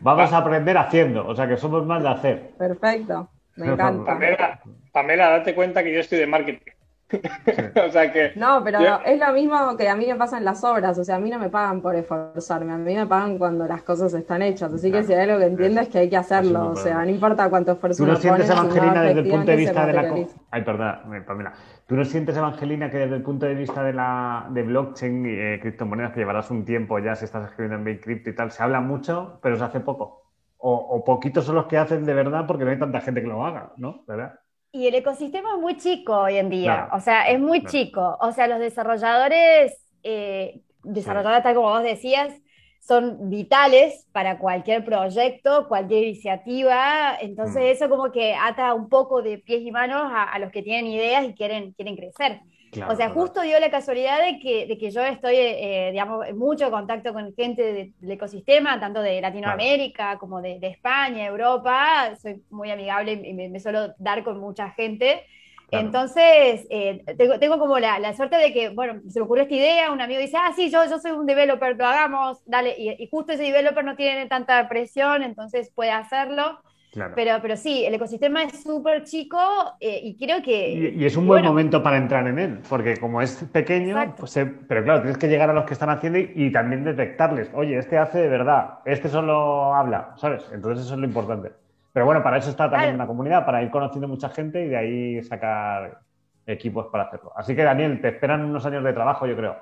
Vamos a aprender haciendo, o sea que somos más de hacer. Perfecto, me *laughs* encanta. Pamela, Pamela, date cuenta que yo estoy de marketing. *laughs* o sea que. No, pero es lo mismo que a mí me pasa en las obras. O sea, a mí no me pagan por esforzarme, a mí me pagan cuando las cosas están hechas. Así que si hay algo que entiendo es que hay que hacerlo. O sea, no importa cuánto esfuerzo ¿Tú no sientes, Evangelina, desde el punto de vista de la. Ay, perdón, Pamela. ¿Tú no sientes, Evangelina, que desde el punto de vista de la de blockchain y eh, criptomonedas, que llevarás un tiempo ya si estás escribiendo en Bitcrypto y tal, se habla mucho, pero se hace poco? O, o poquitos son los que hacen de verdad porque no hay tanta gente que lo haga, ¿no? ¿Verdad? Y el ecosistema es muy chico hoy en día, o sea, es muy chico. O sea, los desarrolladores, eh, desarrolladores tal como vos decías, son vitales para cualquier proyecto, cualquier iniciativa. Entonces mm. eso como que ata un poco de pies y manos a, los que tienen ideas y quieren, quieren crecer o sea, justo dio la casualidad de que, de que yo estoy, eh, digamos, en mucho contacto con gente del ecosistema, tanto de Latinoamérica como de, España, Europa. Soy muy amigable y me, suelo dar con mucha gente. Entonces, eh, tengo, tengo, como la, la, suerte de que, bueno, se me ocurrió esta idea, un amigo dice, ah, sí, yo, yo soy un developer, lo hagamos, dale, y, y justo ese developer no tiene tanta presión, entonces puede hacerlo. Pero, pero sí, el ecosistema es súper chico eh, y creo que... Y, es un buen momento para entrar en él, porque como es pequeño, pues, pero claro, tienes que llegar a los que están haciendo y, también detectarles, oye, este hace de verdad, este solo habla, ¿sabes? Entonces eso es lo importante. Pero bueno, para eso está también una comunidad, para ir conociendo mucha gente y de ahí sacar equipos para hacerlo. Así que Daniel, te esperan unos años de trabajo, yo creo.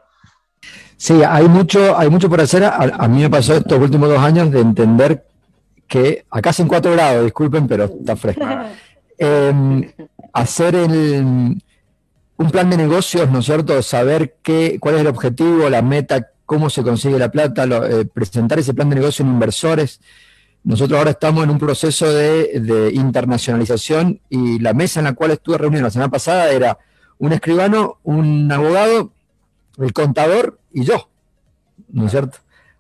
Sí, hay mucho, hay mucho por hacer. A, mí me pasó estos últimos dos años de entender que acá hacen cuatro grados, disculpen, pero está fresco. *laughs* Em, hacer el, un plan de negocios, ¿no es cierto? Saber qué, cuál es el objetivo, la meta, cómo se consigue la plata, eh, presentar ese plan de negocio en inversores. Nosotros ahora estamos en un proceso de, de, internacionalización y la mesa en la cual estuve reunido la semana pasada era un escribano, un abogado el contador y yo, ¿no es cierto?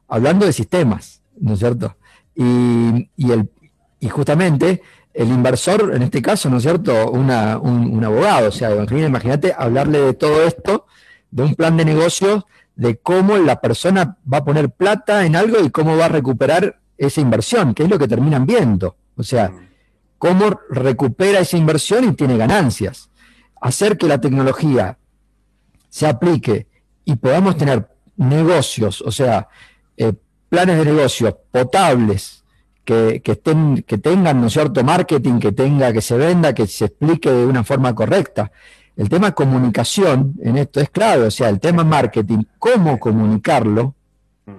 Hablando de sistemas, ¿no es cierto? Y, el, y justamente el inversor, en este caso, ¿no es cierto? un, abogado, o sea, imagínate hablarle de todo esto, de un plan de negocios, de cómo la persona va a poner plata en algo y cómo va a recuperar esa inversión, que es lo que terminan viendo. O sea, cómo recupera esa inversión y tiene ganancias. Hacer que la tecnología se aplique y podamos tener negocios, o sea, eh, planes de negocios potables, que, estén, que tengan, ¿no es cierto?, marketing, que tenga, que se venda, que se explique de una forma correcta. El tema comunicación en esto es clave, o sea, el tema marketing, cómo comunicarlo,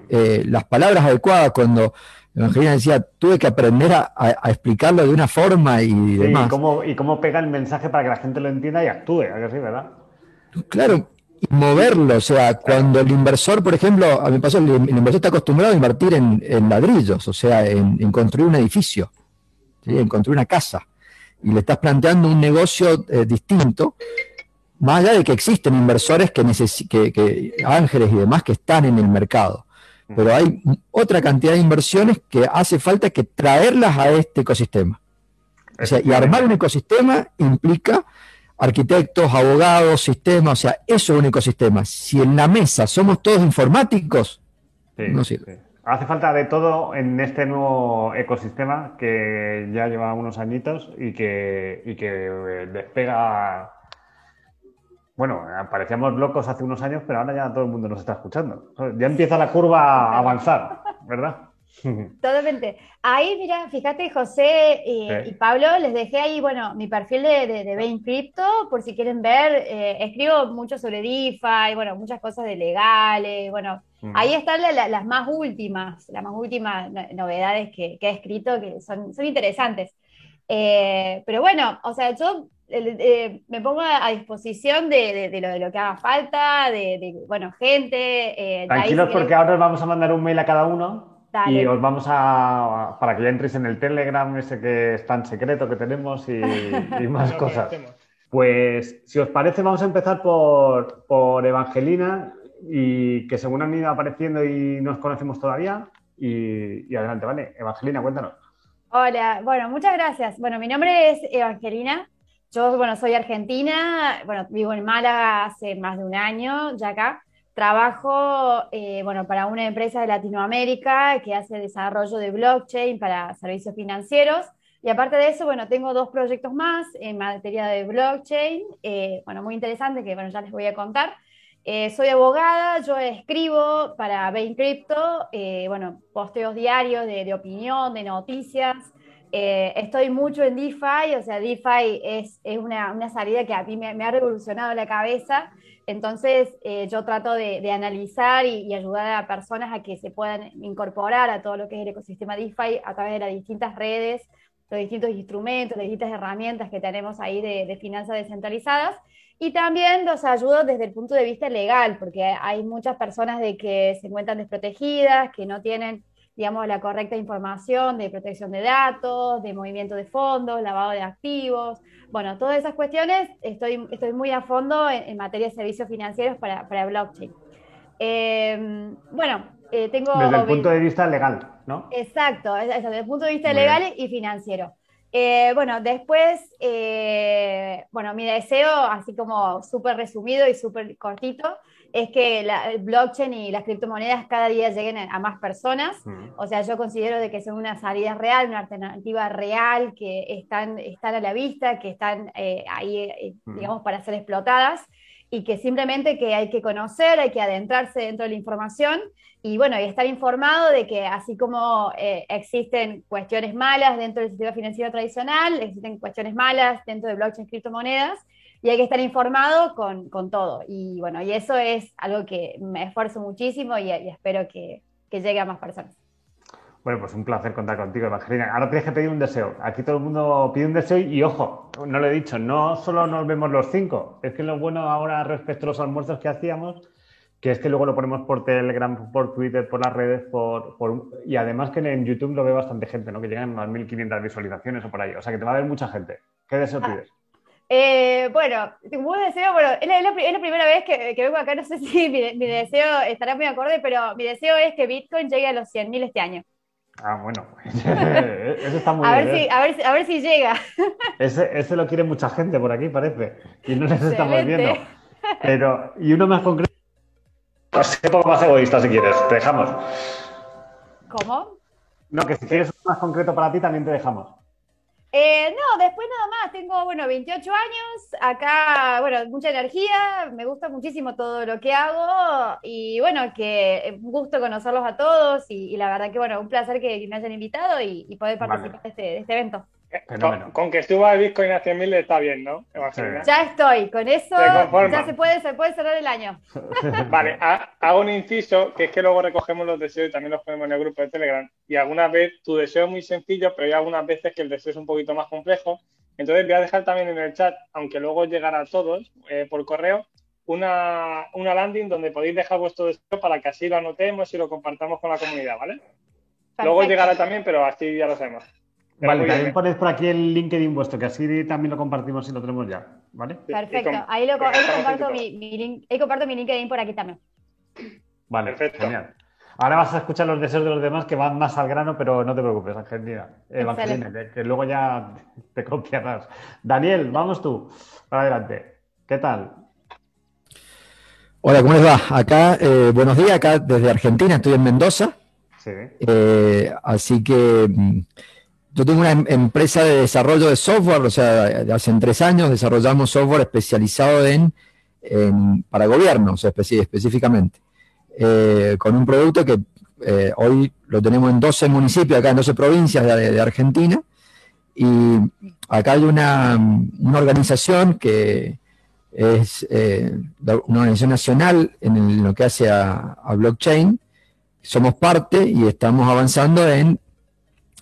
eh, las palabras adecuadas cuando Evangelina decía, tuve que aprender a, explicarlo de una forma y demás. Y cómo, y cómo pega el mensaje para que la gente lo entienda y actúe, ¿verdad? Claro, y moverlo. O sea, cuando el inversor, por ejemplo, a mí pasó, el, inversor está acostumbrado a invertir en, ladrillos, o sea, en, construir un edificio, en construir una casa, y le estás planteando un negocio eh, distinto, más allá de que existen inversores que, que, que, ángeles y demás que están en el mercado. Pero hay otra cantidad de inversiones que hace falta que traerlas a este ecosistema. O sea, y armar un ecosistema implica arquitectos, abogados, sistemas, o sea, eso es un ecosistema. Si en la mesa somos todos informáticos, no sirve. Hace falta de todo en este nuevo ecosistema que ya lleva unos añitos y que, y que eh, despega. Bueno, parecíamos locos hace unos años, pero ahora ya todo el mundo nos está escuchando. Ya empieza la curva a avanzar, ¿verdad? *laughs* Totalmente. Ahí, mira, fíjate, José y, Pablo, les dejé ahí, bueno, mi perfil de, de, Bain Crypto, por si quieren ver. Eh, escribo mucho sobre DeFi, bueno, muchas cosas de legales, bueno, ahí están las más últimas, las más últimas novedades que, he escrito, que son, son interesantes. Eh, pero bueno, o sea, yo eh, me pongo a, disposición de, lo, de, lo, que haga falta, de, bueno, gente. Tranquilos, porque ahora vamos a mandar un mail a cada uno y os vamos a, para que ya entréis en el Telegram, ese que es tan secreto que tenemos y, *laughs* más cosas. Pues si os parece, vamos a empezar por, por, Evangelina y que según han ido apareciendo y nos conocemos todavía. Y, adelante, ¿vale? Evangelina, cuéntanos. Hola, bueno, muchas gracias. Bueno, mi nombre es Evangelina. Yo, bueno, soy argentina, bueno, vivo en Málaga hace más de un año ya acá. Trabajo eh, bueno, para una empresa de Latinoamérica que hace desarrollo de blockchain para servicios financieros. Y aparte de eso, bueno, tengo dos proyectos más en materia de blockchain, eh, bueno, muy interesante que bueno, ya les voy a contar. Eh, soy abogada, yo escribo para Bain Crypto, bueno, posteos diarios de, opinión, de noticias. estoy mucho en DeFi, o sea, DeFi es, es una, una, salida que a mí me, me ha revolucionado la cabeza. Entonces, eh, yo trato de, analizar y, ayudar a personas a que se puedan incorporar a todo lo que es el ecosistema DeFi a través de las distintas redes, los distintos instrumentos, las distintas herramientas que tenemos ahí de, finanzas descentralizadas. Y también los ayudo desde el punto de vista legal, porque hay muchas personas de que se encuentran desprotegidas, que no tienen digamos, la correcta información de protección de datos, de movimiento de fondos, lavado de activos. Bueno, todas esas cuestiones estoy, estoy muy a fondo en, materia de servicios financieros para, para blockchain. Em, bueno, eh, tengo... Desde el punto de vista legal, ¿no? Exacto, desde el punto de vista legal y financiero. Eh, bueno, después, eh, bueno, mi deseo, así como súper resumido y súper cortito, es que la, el blockchain y las criptomonedas cada día lleguen a más personas. Mm. O sea, yo considero de que son una salida real, una alternativa real, que están, están a la vista, que están eh, ahí, eh, Mm. digamos, para ser explotadas y que simplemente que hay que conocer, hay que adentrarse dentro de la información y bueno, y estar informado de que así como eh, existen cuestiones malas dentro del sistema financiero tradicional, existen cuestiones malas dentro de blockchain y criptomonedas, y hay que estar informado con, con todo. Y bueno, y eso es algo que me esfuerzo muchísimo y, y espero que, que llegue a más personas. Bueno, pues un placer contar contigo, Evangelina. Ahora tienes que pedir un deseo. Aquí todo el mundo pide un deseo y, ojo, no lo he dicho, no solo nos vemos los cinco, es que lo bueno ahora respecto a los almuerzos que hacíamos, que es que luego lo ponemos por Telegram, por Twitter, por las redes, por, por- y además que en YouTube lo ve bastante gente, ¿no? Que llegan unas 1.500 visualizaciones o por ahí. O sea que te va a ver mucha gente. ¿Qué deseo Ah. pides? Eh, bueno, un deseo, bueno, es la, es la pri- es la primera vez que, que vengo acá, no sé *laughs* si mi, mi deseo estará muy acorde, pero mi deseo es que Bitcoin llegue a los 100.000 este año. Ah, bueno, *laughs* *laughs* eso está muy A bien. ver, si, ¿eh? a, ver, si- a ver si llega. Ese, ese lo quiere mucha gente por aquí, parece. Y no les estamos viendo. Pero, y uno más concreto. Sé un poco más egoísta si quieres, te dejamos. ¿Cómo? No, que si quieres uno más concreto para ti también te dejamos. Eh, no, después nada más, tengo, bueno, 28 años, acá, bueno, mucha energía, me gusta muchísimo todo lo que hago y bueno, que eh, un gusto conocerlos a todos y, y la verdad que, bueno, un placer que me hayan invitado y, y poder Vale. participar de, este, de este evento. Con, con que suba el Bitcoin a 100.000 está bien, ¿no? Ya estoy, con eso ya se puede, se puede cerrar el año. *laughs* Vale, ha- hago un inciso, que es que luego recogemos los deseos y también los ponemos en el grupo de Telegram. Y alguna vez tu deseo es muy sencillo, pero hay algunas veces que el deseo es un poquito más complejo. Entonces voy a dejar también en el chat, aunque luego llegará a todos eh, por correo, una, una landing donde podéis dejar vuestro deseo para que así lo anotemos y lo compartamos con la comunidad, ¿vale? Luego llegará también, pero así ya lo sabemos. Pero Vale, también bien. ponéis por aquí el LinkedIn vuestro, que así también lo compartimos y lo tenemos ya. ¿Vale? Perfecto, ahí, lo, ahí comparto mi, mi link, ahí comparto mi LinkedIn por aquí también. Vale, Perfecto. genial. Ahora vas a escuchar los deseos de los demás que van más al grano, pero no te preocupes, Angelina. Evangelina, que, que luego ya te copiarás. Daniel, vamos tú. Para adelante. ¿Qué tal? Hola, ¿cómo les va? Acá, eh, buenos días, acá desde Argentina, estoy en Mendoza, Sí. eh, así que mm, yo tengo una em- empresa de desarrollo de software, o sea, hace tres años desarrollamos software especializado en, para gobiernos específicamente, eh, con un producto que eh, hoy lo tenemos en 12 municipios, acá en 12 provincias de, Argentina, y acá hay una, organización que es eh, una organización nacional en lo que hace a blockchain. Somos parte y estamos avanzando en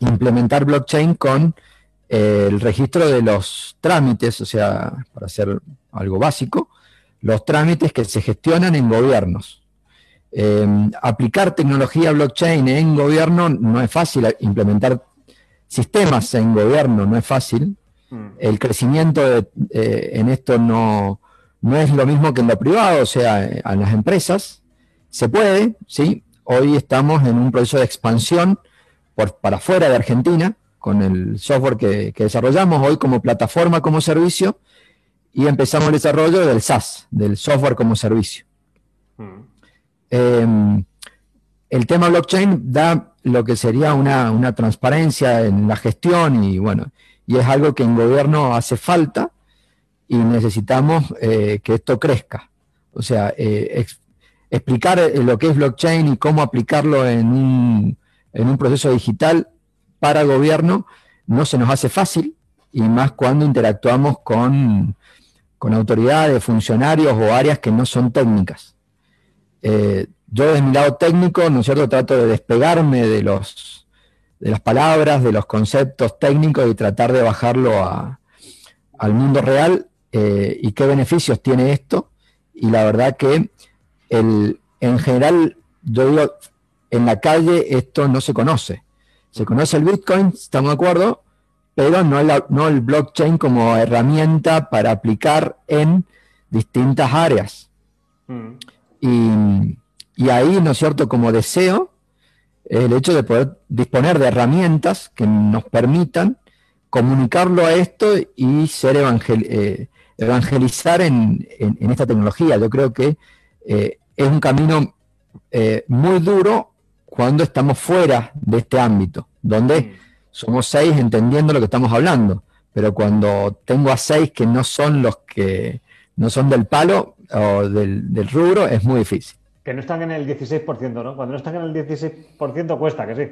implementar blockchain con eh, el registro de los trámites, o sea, para hacer algo básico, los trámites que se gestionan en gobiernos. Eh, aplicar tecnología blockchain en gobierno no es fácil, implementar sistemas en gobierno no es fácil, Mm. el crecimiento de- eh, en esto no, no es lo mismo que en lo privado, o sea, a las empresas. Se puede, ¿sí? Hoy estamos en un proceso de expansión por, para fuera de Argentina con el software que, que desarrollamos hoy como plataforma, como servicio, y empezamos el desarrollo del SaaS, del software como servicio. Mm. Eh, el tema blockchain da lo que sería una, una transparencia en la gestión y bueno, y es algo que en gobierno hace falta y necesitamos eh, que esto crezca. O sea, eh, ex- explicar eh, lo que es blockchain y cómo aplicarlo en un, en un proceso digital para gobierno no se nos hace fácil y más cuando interactuamos con, con autoridades, funcionarios o áreas que no son técnicas. Eh, yo desde mi lado técnico, ¿no es cierto?, trato de despegarme de los de las palabras, de los conceptos técnicos y tratar de bajarlo a- al mundo real eh, y qué beneficios tiene esto. Y la verdad que el, en general, yo digo, en la calle esto no se conoce. Se conoce el Bitcoin, estamos de acuerdo, pero no el, no el blockchain como herramienta para aplicar en distintas áreas. Mm. Y, y ahí, ¿no es cierto?, como deseo, el hecho de poder disponer de herramientas que nos permitan comunicarlo a esto y ser evangel- eh, evangelizar en, en- en esta tecnología. Yo creo que eh, es un camino eh, muy duro cuando estamos fuera de este ámbito, donde Mm. somos seis entendiendo lo que estamos hablando, pero cuando tengo a seis que no son los que no son del palo o del, del rubro, es muy difícil. Que no están en el 16%, ¿no? Cuando no están en el 16% cuesta, que sí.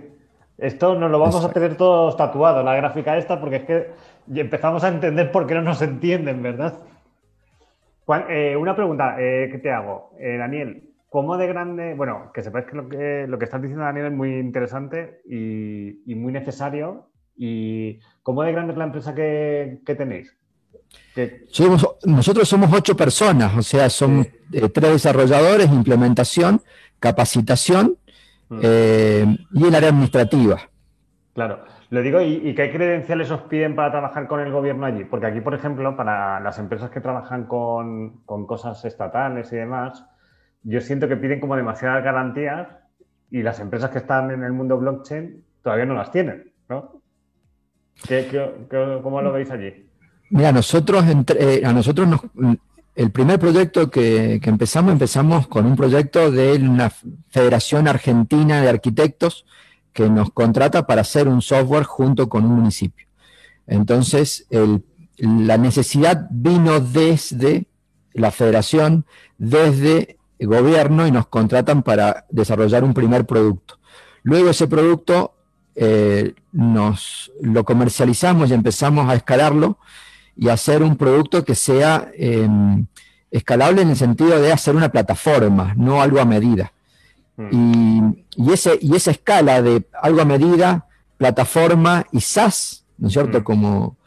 Esto nos lo vamos a tener todos tatuado, la gráfica esta, porque es que empezamos a entender por qué no nos entienden, ¿verdad? Juan, eh, una pregunta eh, que te hago. Eh, Daniel, ¿cómo de grande? Bueno, que sepáis que lo que, lo que estás diciendo, Daniel, es muy interesante y, y muy necesario. ¿Y cómo de grande es la empresa que, que tenéis? Somos- nosotros somos ocho personas, o sea, son Sí. eh, tres desarrolladores, implementación, capacitación Mm. eh, y el área administrativa. Claro, lo digo, ¿y, y qué credenciales os piden para trabajar con el gobierno allí? Porque aquí, por ejemplo, para las empresas que trabajan con, con cosas estatales y demás, yo siento que piden como demasiadas garantías y las empresas que están en el mundo blockchain todavía no las tienen, ¿no? ¿Qué, cómo lo veis allí? Mira, nosotros, entre- eh, a nosotros nos, el primer proyecto que, que empezamos, empezamos con un proyecto de una Federación Argentina de Arquitectos que nos contrata para hacer un software junto con un municipio. Entonces, la necesidad vino desde la federación, desde gobierno y nos contratan para desarrollar un primer producto. Luego ese producto eh, nos lo comercializamos y empezamos a escalarlo y hacer un producto que sea eh, escalable en el sentido de hacer una plataforma, no algo a medida. Mm. Y, y ese, y esa escala de algo a medida, plataforma y SaaS, ¿no es cierto? Mm. Como,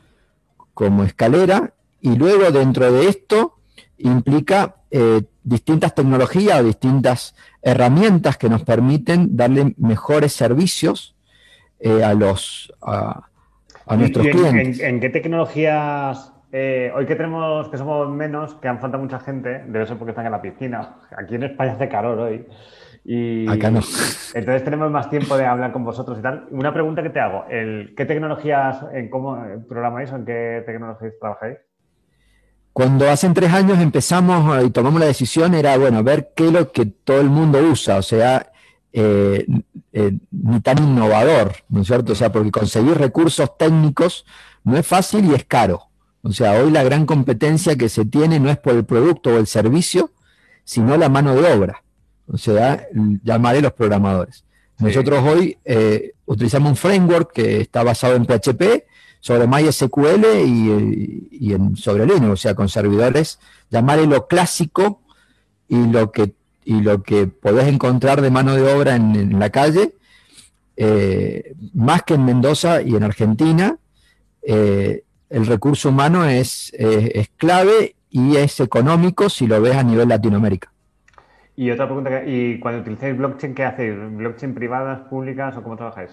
como escalera. Y luego dentro de esto implica eh, distintas tecnologías o distintas herramientas que nos permiten darle mejores servicios eh, a los a, a nuestros ¿Y en, clientes. en- en qué tecnologías, eh, hoy que tenemos, que somos menos, que han falta mucha gente, debe ser porque están en la piscina. Aquí en España hace calor hoy. Y Acá no. Entonces tenemos más tiempo de hablar con vosotros y tal. Una pregunta que te hago, el, ¿qué tecnologías, en cómo programáis o en qué tecnologías trabajáis? Cuando hace tres años empezamos eh, y tomamos la decisión era, bueno, ver qué es lo que todo el mundo usa, o sea, eh, eh, ni tan innovador, ¿no es cierto? O sea, porque conseguir recursos técnicos no es fácil y es caro. O sea, hoy la gran competencia que se tiene no es por el producto o el servicio, sino la mano de obra. O sea, llamaré los programadores. Nosotros hoy eh, utilizamos un framework que está basado en PHP, sobre MySQL y, y en, sobre Linux, o sea, con servidores, llamaré lo clásico y lo que, y lo que podés encontrar de mano de obra en, la calle, eh, más que en Mendoza y en Argentina, eh, el recurso humano es, es, clave y es económico si lo ves a nivel Latinoamérica. Y otra pregunta, ¿y cuando utilizáis blockchain, qué hacéis? ¿Blockchain privadas, públicas o cómo trabajáis?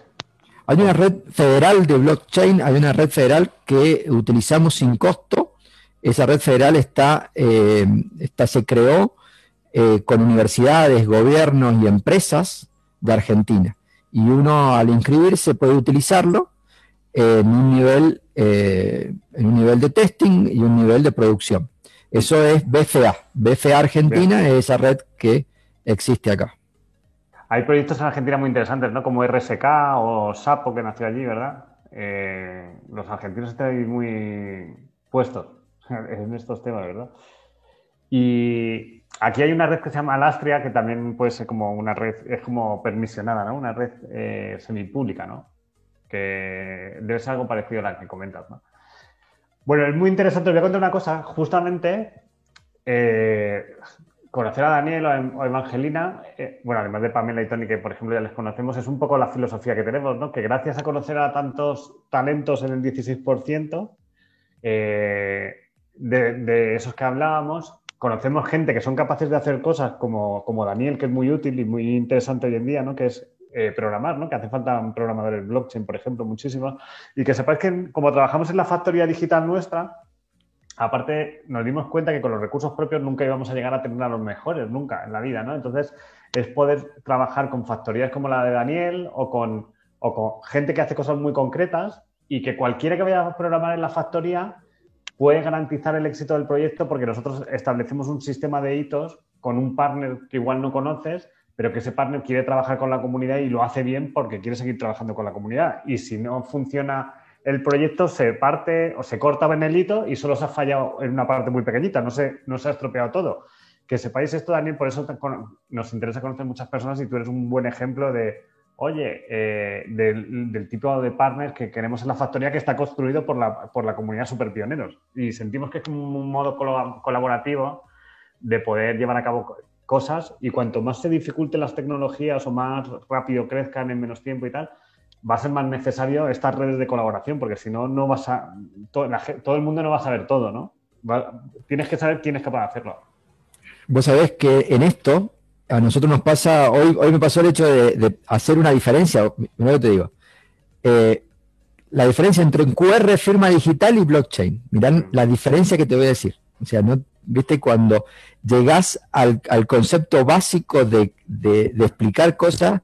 Hay una red federal de blockchain, hay una red federal que utilizamos sin costo. Esa red federal está, eh, está se creó eh, con universidades, gobiernos y empresas de Argentina. Y uno al inscribirse puede utilizarlo en un nivel, eh, en un nivel de testing y un nivel de producción. Eso es BFA. BFA Argentina es esa red que existe acá. Hay proyectos en Argentina muy interesantes, ¿no? Como RSK o Sapo, que nació allí, ¿verdad? Eh, los argentinos están muy puestos *laughs* en estos temas, ¿verdad? Y aquí hay una red que se llama Lastria, que también puede ser como una red, es como permisionada, ¿no? Una red eh, semipública, ¿no? Que debe ser algo parecido a la que comentas, ¿no? Bueno, es muy interesante. Os voy a contar una cosa. Justamente, eh, conocer a Daniel o a Evangelina, eh, bueno, además de Pamela y Tony, que por ejemplo ya les conocemos, es un poco la filosofía que tenemos, ¿no? Que gracias a conocer a tantos talentos en el 16%, eh, de, de esos que hablábamos, conocemos gente que son capaces de hacer cosas como, como Daniel, que es muy útil y muy interesante hoy en día, ¿no? Que es eh, programar, ¿no? Que hace falta programadores blockchain, por ejemplo, muchísimos. Y que sepáis que como trabajamos en la factoría digital nuestra, aparte nos dimos cuenta que con los recursos propios nunca íbamos a llegar a tener a los mejores, nunca en la vida, ¿no? Entonces es poder trabajar con factorías como la de Daniel o con, o con gente que hace cosas muy concretas y que cualquiera que vaya a programar en la factoría puede garantizar el éxito del proyecto porque nosotros establecemos un sistema de hitos con un partner que igual no conoces, pero que ese partner quiere trabajar con la comunidad y lo hace bien porque quiere seguir trabajando con la comunidad. Y si no funciona el proyecto, se parte o se corta en el hito y solo se ha fallado en una parte muy pequeñita, no se, no se ha estropeado todo. Que sepáis esto, Daniel, por eso nos interesa conocer muchas personas y tú eres un buen ejemplo de, oye, eh, del, tipo de partners que queremos en la factoría que está construido por la, por la comunidad super pioneros. Y sentimos que es un modo colaborativo de poder llevar a cabo cosas y cuanto más se dificulten las tecnologías o más rápido crezcan en menos tiempo y tal, va a ser más necesario estas redes de colaboración, porque si no, no vas a. Todo, todo, el mundo no va a saber todo, ¿no? tienes que saber quién es capaz de hacerlo. Vos sabés que en esto, a nosotros nos pasa, hoy, hoy me pasó el hecho de, hacer una diferencia, primero te digo, eh, la diferencia entre un QR, firma digital y blockchain. Mirá la diferencia que te voy a decir. O sea, no, viste, cuando llegás al, concepto básico de, explicar cosas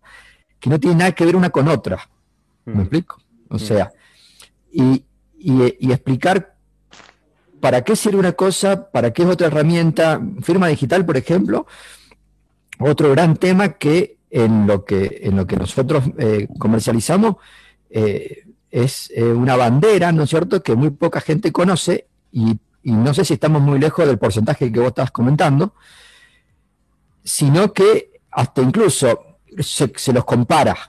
que no tienen nada que ver una con otra. ¿Me mm. explico? O mm. sea, y, explicar para qué sirve una cosa, para qué es otra herramienta. Firma digital, por ejemplo, otro gran tema que en lo que, en lo que nosotros eh, comercializamos eh, es eh, una bandera, ¿no es cierto?, que muy poca gente conoce y y no sé si estamos muy lejos del porcentaje que vos estás comentando, sino que hasta incluso se, los compara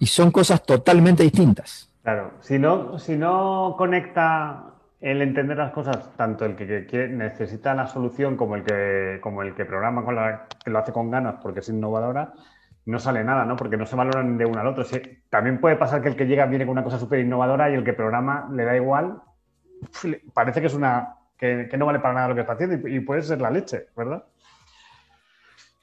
y son cosas totalmente distintas. Claro, si no, si no conecta el entender las cosas, tanto el que, necesita la solución como el que, como el que programa con la, que lo hace con ganas porque es innovadora, no sale nada, ¿no? Porque no se valoran de uno al otro. también puede pasar que el que llega viene con una cosa súper innovadora y el que programa le da igual parece que es una que, no vale para nada lo que está haciendo y, puede ser la leche, ¿verdad?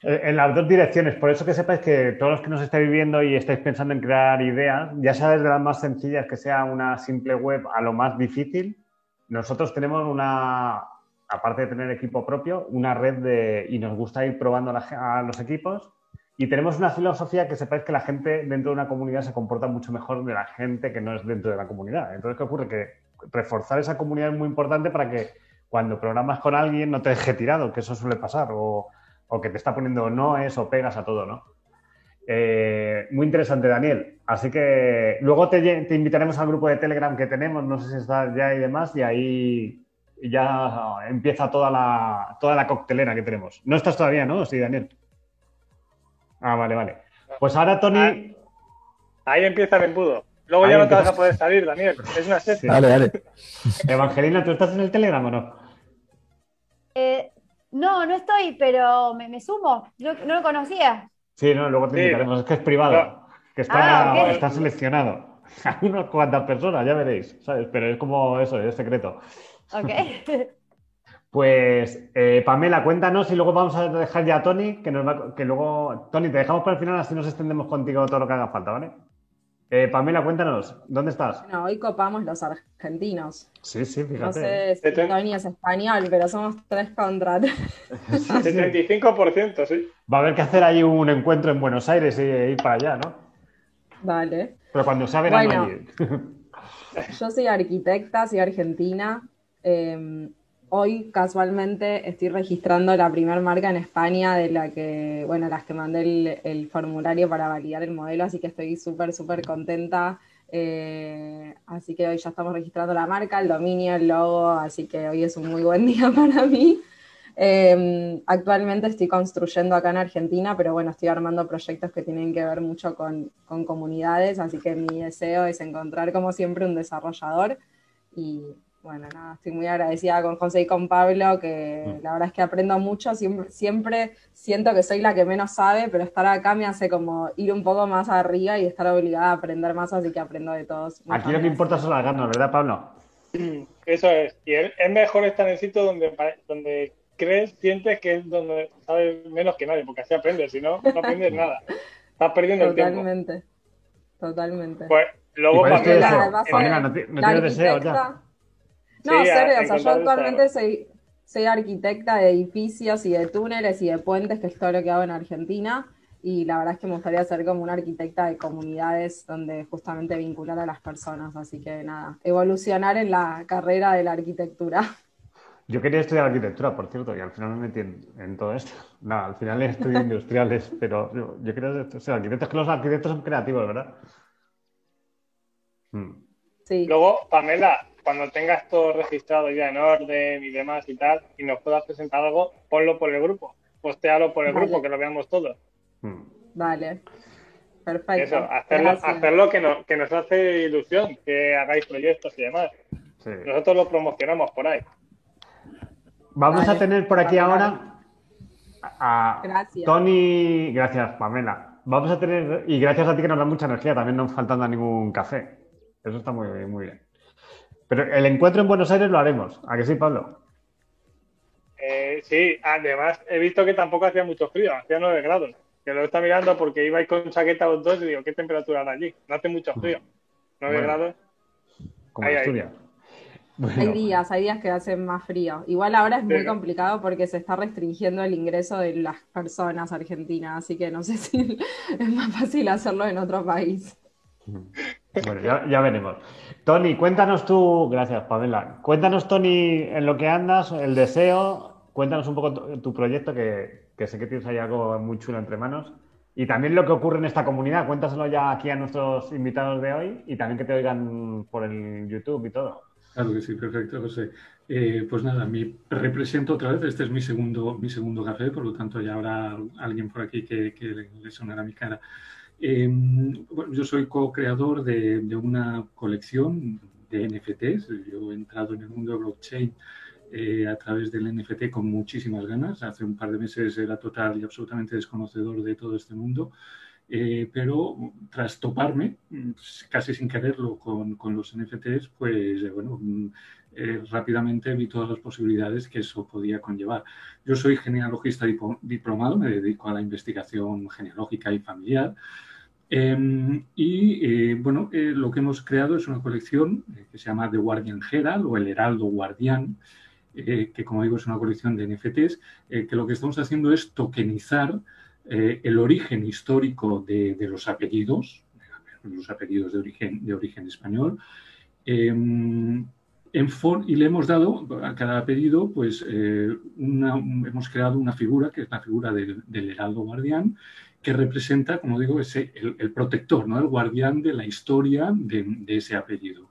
Eh, en las dos direcciones, por eso que sepáis que todos los que nos estáis viviendo y estáis pensando en crear ideas, ya sea desde las más sencillas, que sea una simple web, a lo más difícil, nosotros tenemos una, aparte de tener equipo propio, una red de, y nos gusta ir probando a los equipos y tenemos una filosofía que sepáis que la gente dentro de una comunidad se comporta mucho mejor de la gente que no es dentro de la comunidad. Entonces, ¿qué ocurre? Que reforzar esa comunidad es muy importante para que cuando programas con alguien no te deje tirado, que eso suele pasar, o, que te está poniendo noes o pegas a todo, ¿no? Eh, muy interesante, Daniel. Así que luego te, invitaremos al grupo de Telegram que tenemos, no sé si estás ya y demás, y ahí ya empieza toda la, toda la coctelera que tenemos. No estás todavía, ¿no? Sí, Daniel. Ah, vale, vale. Pues ahora, Tony. Ahí, ahí empieza el embudo. Luego ya no te vas a poder salir, Daniel. Es una secta. Dale, dale. Evangelina, ¿tú estás en el Telegram o no? Eh, no, no estoy, pero me, sumo. Yo no lo conocía. Sí, no, luego te invitaremos. Es que es privado. Que está, ah, está seleccionado. *laughs* A unas cuantas personas, ya veréis, ¿sabes? Pero es como eso, es secreto. Ok. *laughs* *laughs* Pues, eh, Pamela, cuéntanos y luego vamos a dejar ya a Tony, que, nos va, que luego. Tony, te dejamos para el final, así nos extendemos contigo todo lo que haga falta, ¿vale? Eh, Pamela, cuéntanos, ¿dónde estás? Bueno, hoy copamos los argentinos. Sí, sí, fíjate. No sé si Tony es español, pero somos tres contra 75%, *laughs* sí. Va a haber que hacer ahí un encuentro en Buenos Aires y ir para allá, ¿no? Vale. Pero cuando sea verano bueno, *laughs* Yo soy arquitecta, soy argentina. Eh, Hoy casualmente estoy registrando la primera marca en España de la que, bueno, las que mandé el, formulario para validar el modelo, así que estoy súper, súper contenta. Eh, así que hoy ya estamos registrando la marca, el dominio, el logo, así que hoy es un muy buen *laughs* día para mí. Em, actualmente estoy construyendo acá en Argentina, pero bueno, estoy armando proyectos que tienen que ver mucho con, con comunidades, así que mi deseo es encontrar como siempre un desarrollador y bueno, nada, estoy muy agradecida con José y con Pablo, que mm. la verdad es que aprendo mucho, siempre, siempre siento que soy la que menos sabe, pero estar acá me hace como ir un poco más arriba y estar obligada a aprender más, así que aprendo de todos. Aquí lo que importa son las ganas, ¿verdad, Pablo? Eso es, y es mejor estar en el sitio donde, donde crees, sientes que es donde sabes menos que nadie, porque así aprendes, si no, no aprendes nada. Estás perdiendo el tiempo. Totalmente, totalmente. Pues luego, Pamela, no, tienes deseo ya. No, serio, o sea, yo actualmente soy, soy arquitecta de edificios y de túneles y de puentes, que es todo lo que hago en Argentina. Y la verdad es que me gustaría ser como una arquitecta de comunidades donde justamente vincular a las personas. Así que nada, evolucionar en la carrera de la arquitectura. Yo quería estudiar arquitectura, por cierto, y al final me metí en, todo esto. *laughs* Nada, al final estudié industriales, *laughs* pero yo, yo quería ser arquitecto. que los arquitectos son creativos, ¿verdad? Hmm. Sí. Luego, Pamela, cuando tengas todo registrado ya en orden y demás y tal, y nos puedas presentar algo, ponlo por el grupo. Postealo por el grupo, que lo veamos todos. Hmm. Vale. Perfecto. Eso, hacerlo, hacerlo que, que, nos hace ilusión, que hagáis proyectos y demás. Nosotros lo promocionamos por ahí. Vamos a tener por aquí ahora a gracias. Tony. Gracias, Pamela. Vamos a tener, y gracias a ti que nos da mucha energía, también no faltando ningún café. Eso está muy, muy bien. Pero el encuentro en Buenos Aires lo haremos. ¿A que sí, Pablo? Eh, sí, además he visto que tampoco hacía mucho frío, hacía 9 grados que lo está mirando porque ibais con chaqueta los dos y digo, ¿qué temperatura hay allí? No hace mucho frío. 9 grados. Como Asturias. Hay días, hay días que hacen más frío. Igual ahora es muy complicado porque se está restringiendo el ingreso de las personas argentinas, así que no sé *laughs* si es más fácil hacerlo en otro país. Bueno, ya, ya veremos. Tony, cuéntanos tú, gracias Pamela, cuéntanos Tony en lo que andas, el deseo, cuéntanos un poco tu proyecto que, que sé que tienes ahí algo muy chulo entre manos. Y también lo que ocurre en esta comunidad, cuéntaselo ya aquí a nuestros invitados de hoy y también que te oigan por el YouTube y todo. Claro que sí, perfecto, José. Eh, pues nada, me represento otra vez, este es mi segundo, mi segundo café, por lo tanto ya habrá alguien por aquí que, le, sonará mi cara. Em, bueno, yo soy co-creador de, de, una colección de NFTs, yo he entrado en el mundo de blockchain eh, a través del NFT con muchísimas ganas. Hace un par de meses era total y absolutamente desconocedor de todo este mundo, eh, pero tras toparme, casi sin quererlo, con, con los NFTs, pues eh, bueno, rápidamente vi todas las posibilidades que eso podía conllevar. Yo soy genealogista diplomado, me dedico a la investigación genealógica y familiar. Em, y bueno, lo que hemos creado es una colección que se llama The Guardian Herald o el Heraldo Guardián, eh, que como digo es una colección de NFTs, eh, que lo que estamos haciendo es tokenizar eh, el origen histórico de, los apellidos, los apellidos de origen, de origen español, y le hemos dado a cada apellido, pues hemos creado una figura, que es la figura del, heraldo guardián, que representa, como digo, ese, el, protector, ¿no? el guardián de la historia de ese apellido.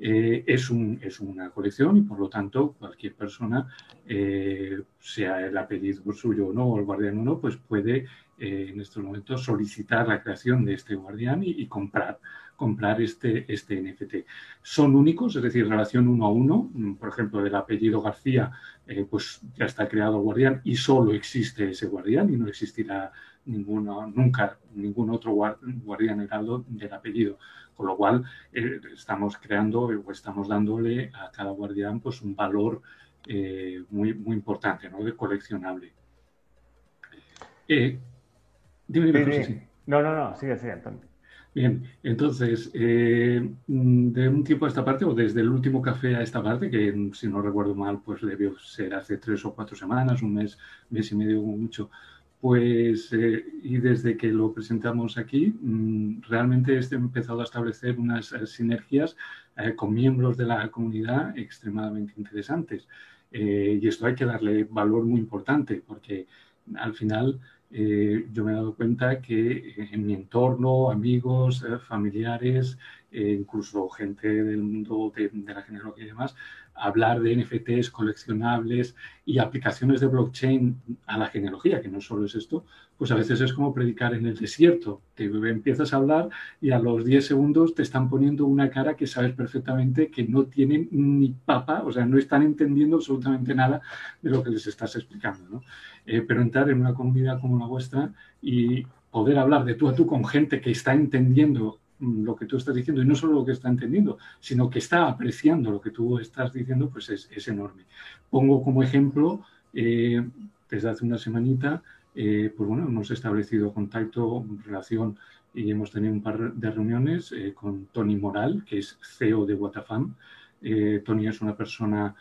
Eh, es, un, es, una colección y por lo tanto cualquier persona, eh, sea el apellido suyo o no, o el guardián o no, pues puede eh, en estos momentos solicitar la creación de este guardián y, comprar, comprar este, este NFT. Son únicos, es decir, relación uno a uno. Mm, por ejemplo, del apellido García, pues ya está creado el guardián y solo existe ese guardián y no existirá ninguno, nunca ningún otro guardián heraldo del apellido. Con lo cual, eh, estamos creando o estamos dándole a cada guardián pues, un valor eh, muy, muy importante, ¿no? De coleccionable. Eh, dime, dime, No, no, no, sigue, sigue, Antonio. Bien, entonces, de un tiempo a esta parte, o desde el último café a esta parte, que si no recuerdo mal, pues debió ser hace tres o cuatro semanas, un mes, mes y medio mucho, pues, eh, y desde que lo presentamos aquí, mm, realmente he empezado a establecer unas eh, sinergias eh, con miembros de la comunidad extremadamente interesantes. y esto hay que darle valor muy importante, porque al final yo me he dado cuenta que en mi entorno, amigos, familiares, incluso gente del mundo de, de la genealogía y demás, hablar de NFTs coleccionables y aplicaciones de blockchain a la genealogía, que no solo es esto, pues a veces es como predicar en el desierto. Te empiezas a hablar y a los 10 segundos te están poniendo una cara que sabes perfectamente que no tienen ni papa, o sea, no están entendiendo absolutamente nada de lo que les estás explicando. Eh, pero entrar en una comunidad como la vuestra y poder hablar de tú a tú con gente que está entendiendo Mm, lo que tú estás diciendo, y no solo lo que está entendiendo, sino que está apreciando lo que tú estás diciendo, pues es, enorme. Pongo como ejemplo, eh, desde hace una semanita, eh, pues bueno, hemos establecido contacto, relación y hemos tenido un par de reuniones eh, con Tony Moral, que es CEO de Watafam. Tony es una persona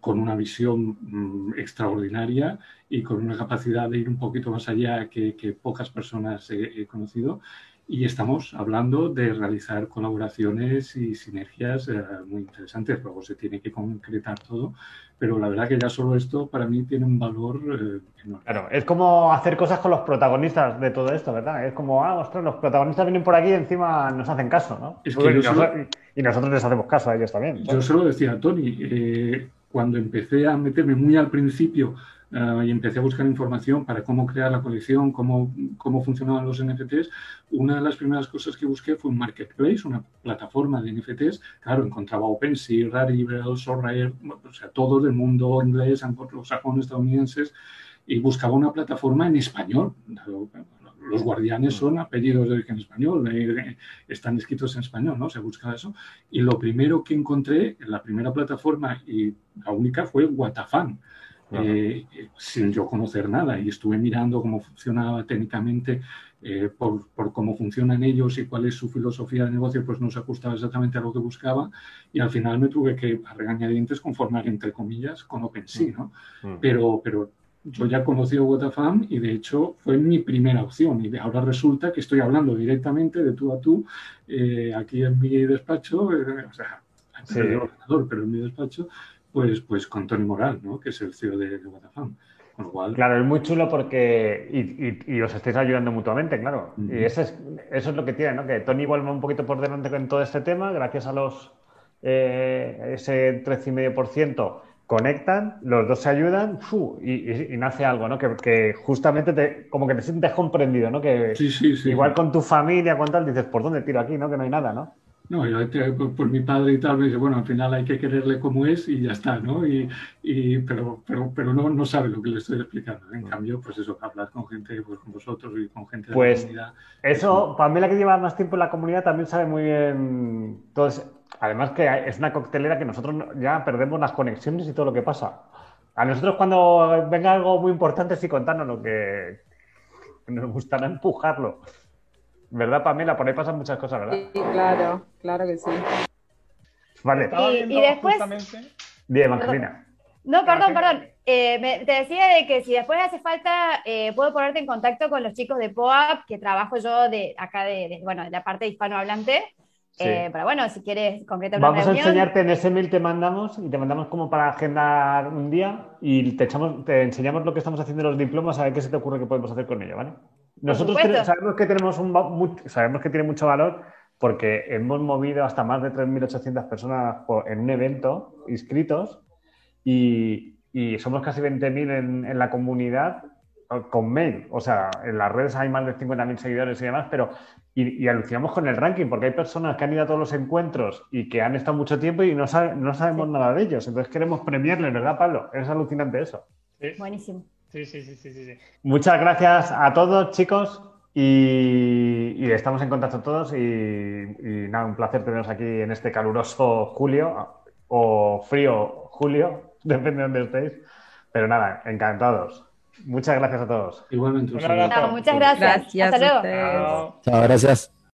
con una visión mm, extraordinaria y con una capacidad de ir un poquito más allá que, pocas personas he, conocido y estamos hablando de realizar colaboraciones y sinergias eh, muy interesantes. Luego se tiene que concretar todo, pero la verdad que ya solo esto para mí tiene un valor eh, enorme. Claro, es como hacer cosas con los protagonistas de todo esto, ¿verdad? Es como, ah, ostras, los protagonistas vienen por aquí y encima nos hacen caso, ¿no? Es que y, yo nosotros, solo- y nosotros les hacemos caso a ellos también. Yo se lo decía Tony, eh, cuando empecé a meterme muy al principio eh, y empecé a buscar información para cómo crear la colección, cómo, cómo funcionaban los NFTs, una de las primeras cosas que busqué fue un marketplace, una plataforma de NFTs. Claro, encontraba OpenSea, Rarible, Sorare, o sea, todo del mundo inglés, anglosajón, estadounidenses, y buscaba una plataforma en español. Los guardianes son apellidos de origen español, eh, están escritos en español, ¿no? Se busca eso. Y lo primero que encontré en la primera plataforma y la única fue Watafan, eh, sin yo conocer nada. Y estuve mirando cómo funcionaba técnicamente, eh, por, por, cómo funcionan ellos y cuál es su filosofía de negocio, pues no se ajustaba exactamente a lo que buscaba. Y al final me tuve que, a regañadientes, conformar, entre comillas, con OpenSea, ¿no? Mm. Pero, pero yo ya conocí a Watafam y de hecho fue mi primera opción. Y ahora resulta que estoy hablando directamente de tú a tú eh, aquí en mi despacho, eh, o sea, Sí. en el ordenador, pero en mi despacho, pues, pues con Tony Moral, ¿no? que es el CEO de, de Watafam. Con lo cual, Claro, es muy chulo porque. Y, y- y os estáis ayudando mutuamente, claro. Y ese es, eso es lo que tiene, ¿no? Que Tony igual va un poquito por delante con todo este tema, gracias a los. eh, ese 13,5% conectan, los dos se ayudan y, y- y nace algo, ¿no? Que, que justamente te, como que te sientes comprendido, ¿no? Que sí, sí, sí. igual con tu familia, con tal, dices, ¿por dónde tiro aquí, no? Que no hay nada, ¿no? No, yo por, por mi padre y tal, me dice, bueno, al final hay que quererle como es y ya está, ¿no? Y, y- pero pero, pero no, no sabe lo que le estoy explicando. En cambio, pues eso, hablar con gente, pues con vosotros y con gente de Pues, la comunidad. Eso, Pamela, que lleva más tiempo en la comunidad, también sabe muy bien. Entonces, además que es una coctelera que nosotros no- ya perdemos las conexiones y todo lo que pasa. A nosotros cuando venga algo muy importante, sí contarnos lo que nos gustará empujarlo. ¿Verdad, Pamela? Por ahí pasan muchas cosas, ¿verdad? Sí, claro, claro que sí. Vale, Estaba Y- viendo y después- justamente- bien, Evangelina. No, perdón, perdón. Eh, me- te decía de que si después hace falta, eh, puedo ponerte en contacto con los chicos de POAP, que trabajo yo de acá de, de- bueno, de la parte hispanohablante. Sí. Eh, pero bueno, si quieres concretar una Vamos a enseñarte en ese mail te mandamos y te mandamos como para agendar un día y te echamos, te enseñamos lo que estamos haciendo en los diplomas a ver qué se te ocurre que podemos hacer con ello, ¿vale? Nosotros sabemos que tenemos un sabemos que tiene mucho valor porque hemos movido hasta más de 3.800 personas por- en un evento inscritos y, y somos casi 20.000 en, en la comunidad con mail. O sea, en las redes hay más de 50.000 seguidores y demás, pero y, y alucinamos con el ranking, porque hay personas que han ido a todos los encuentros y que han estado mucho tiempo y no, sabe- no sabemos nada de ellos. Entonces queremos premiarles, ¿verdad, Pablo? Es alucinante eso. Sí, Buenísimo. sí, sí, sí, sí, sí, sí. Muchas gracias a todos, chicos. Y, y estamos en contacto todos. Y, y nada, un placer teneros aquí en este caluroso julio o frío julio, *laughs* depende de dónde estéis. Pero nada, encantados. Muchas gracias a todos. Igualmente, un abrazo. No, muchas gracias. Gracias Hasta luego. Chao, gracias.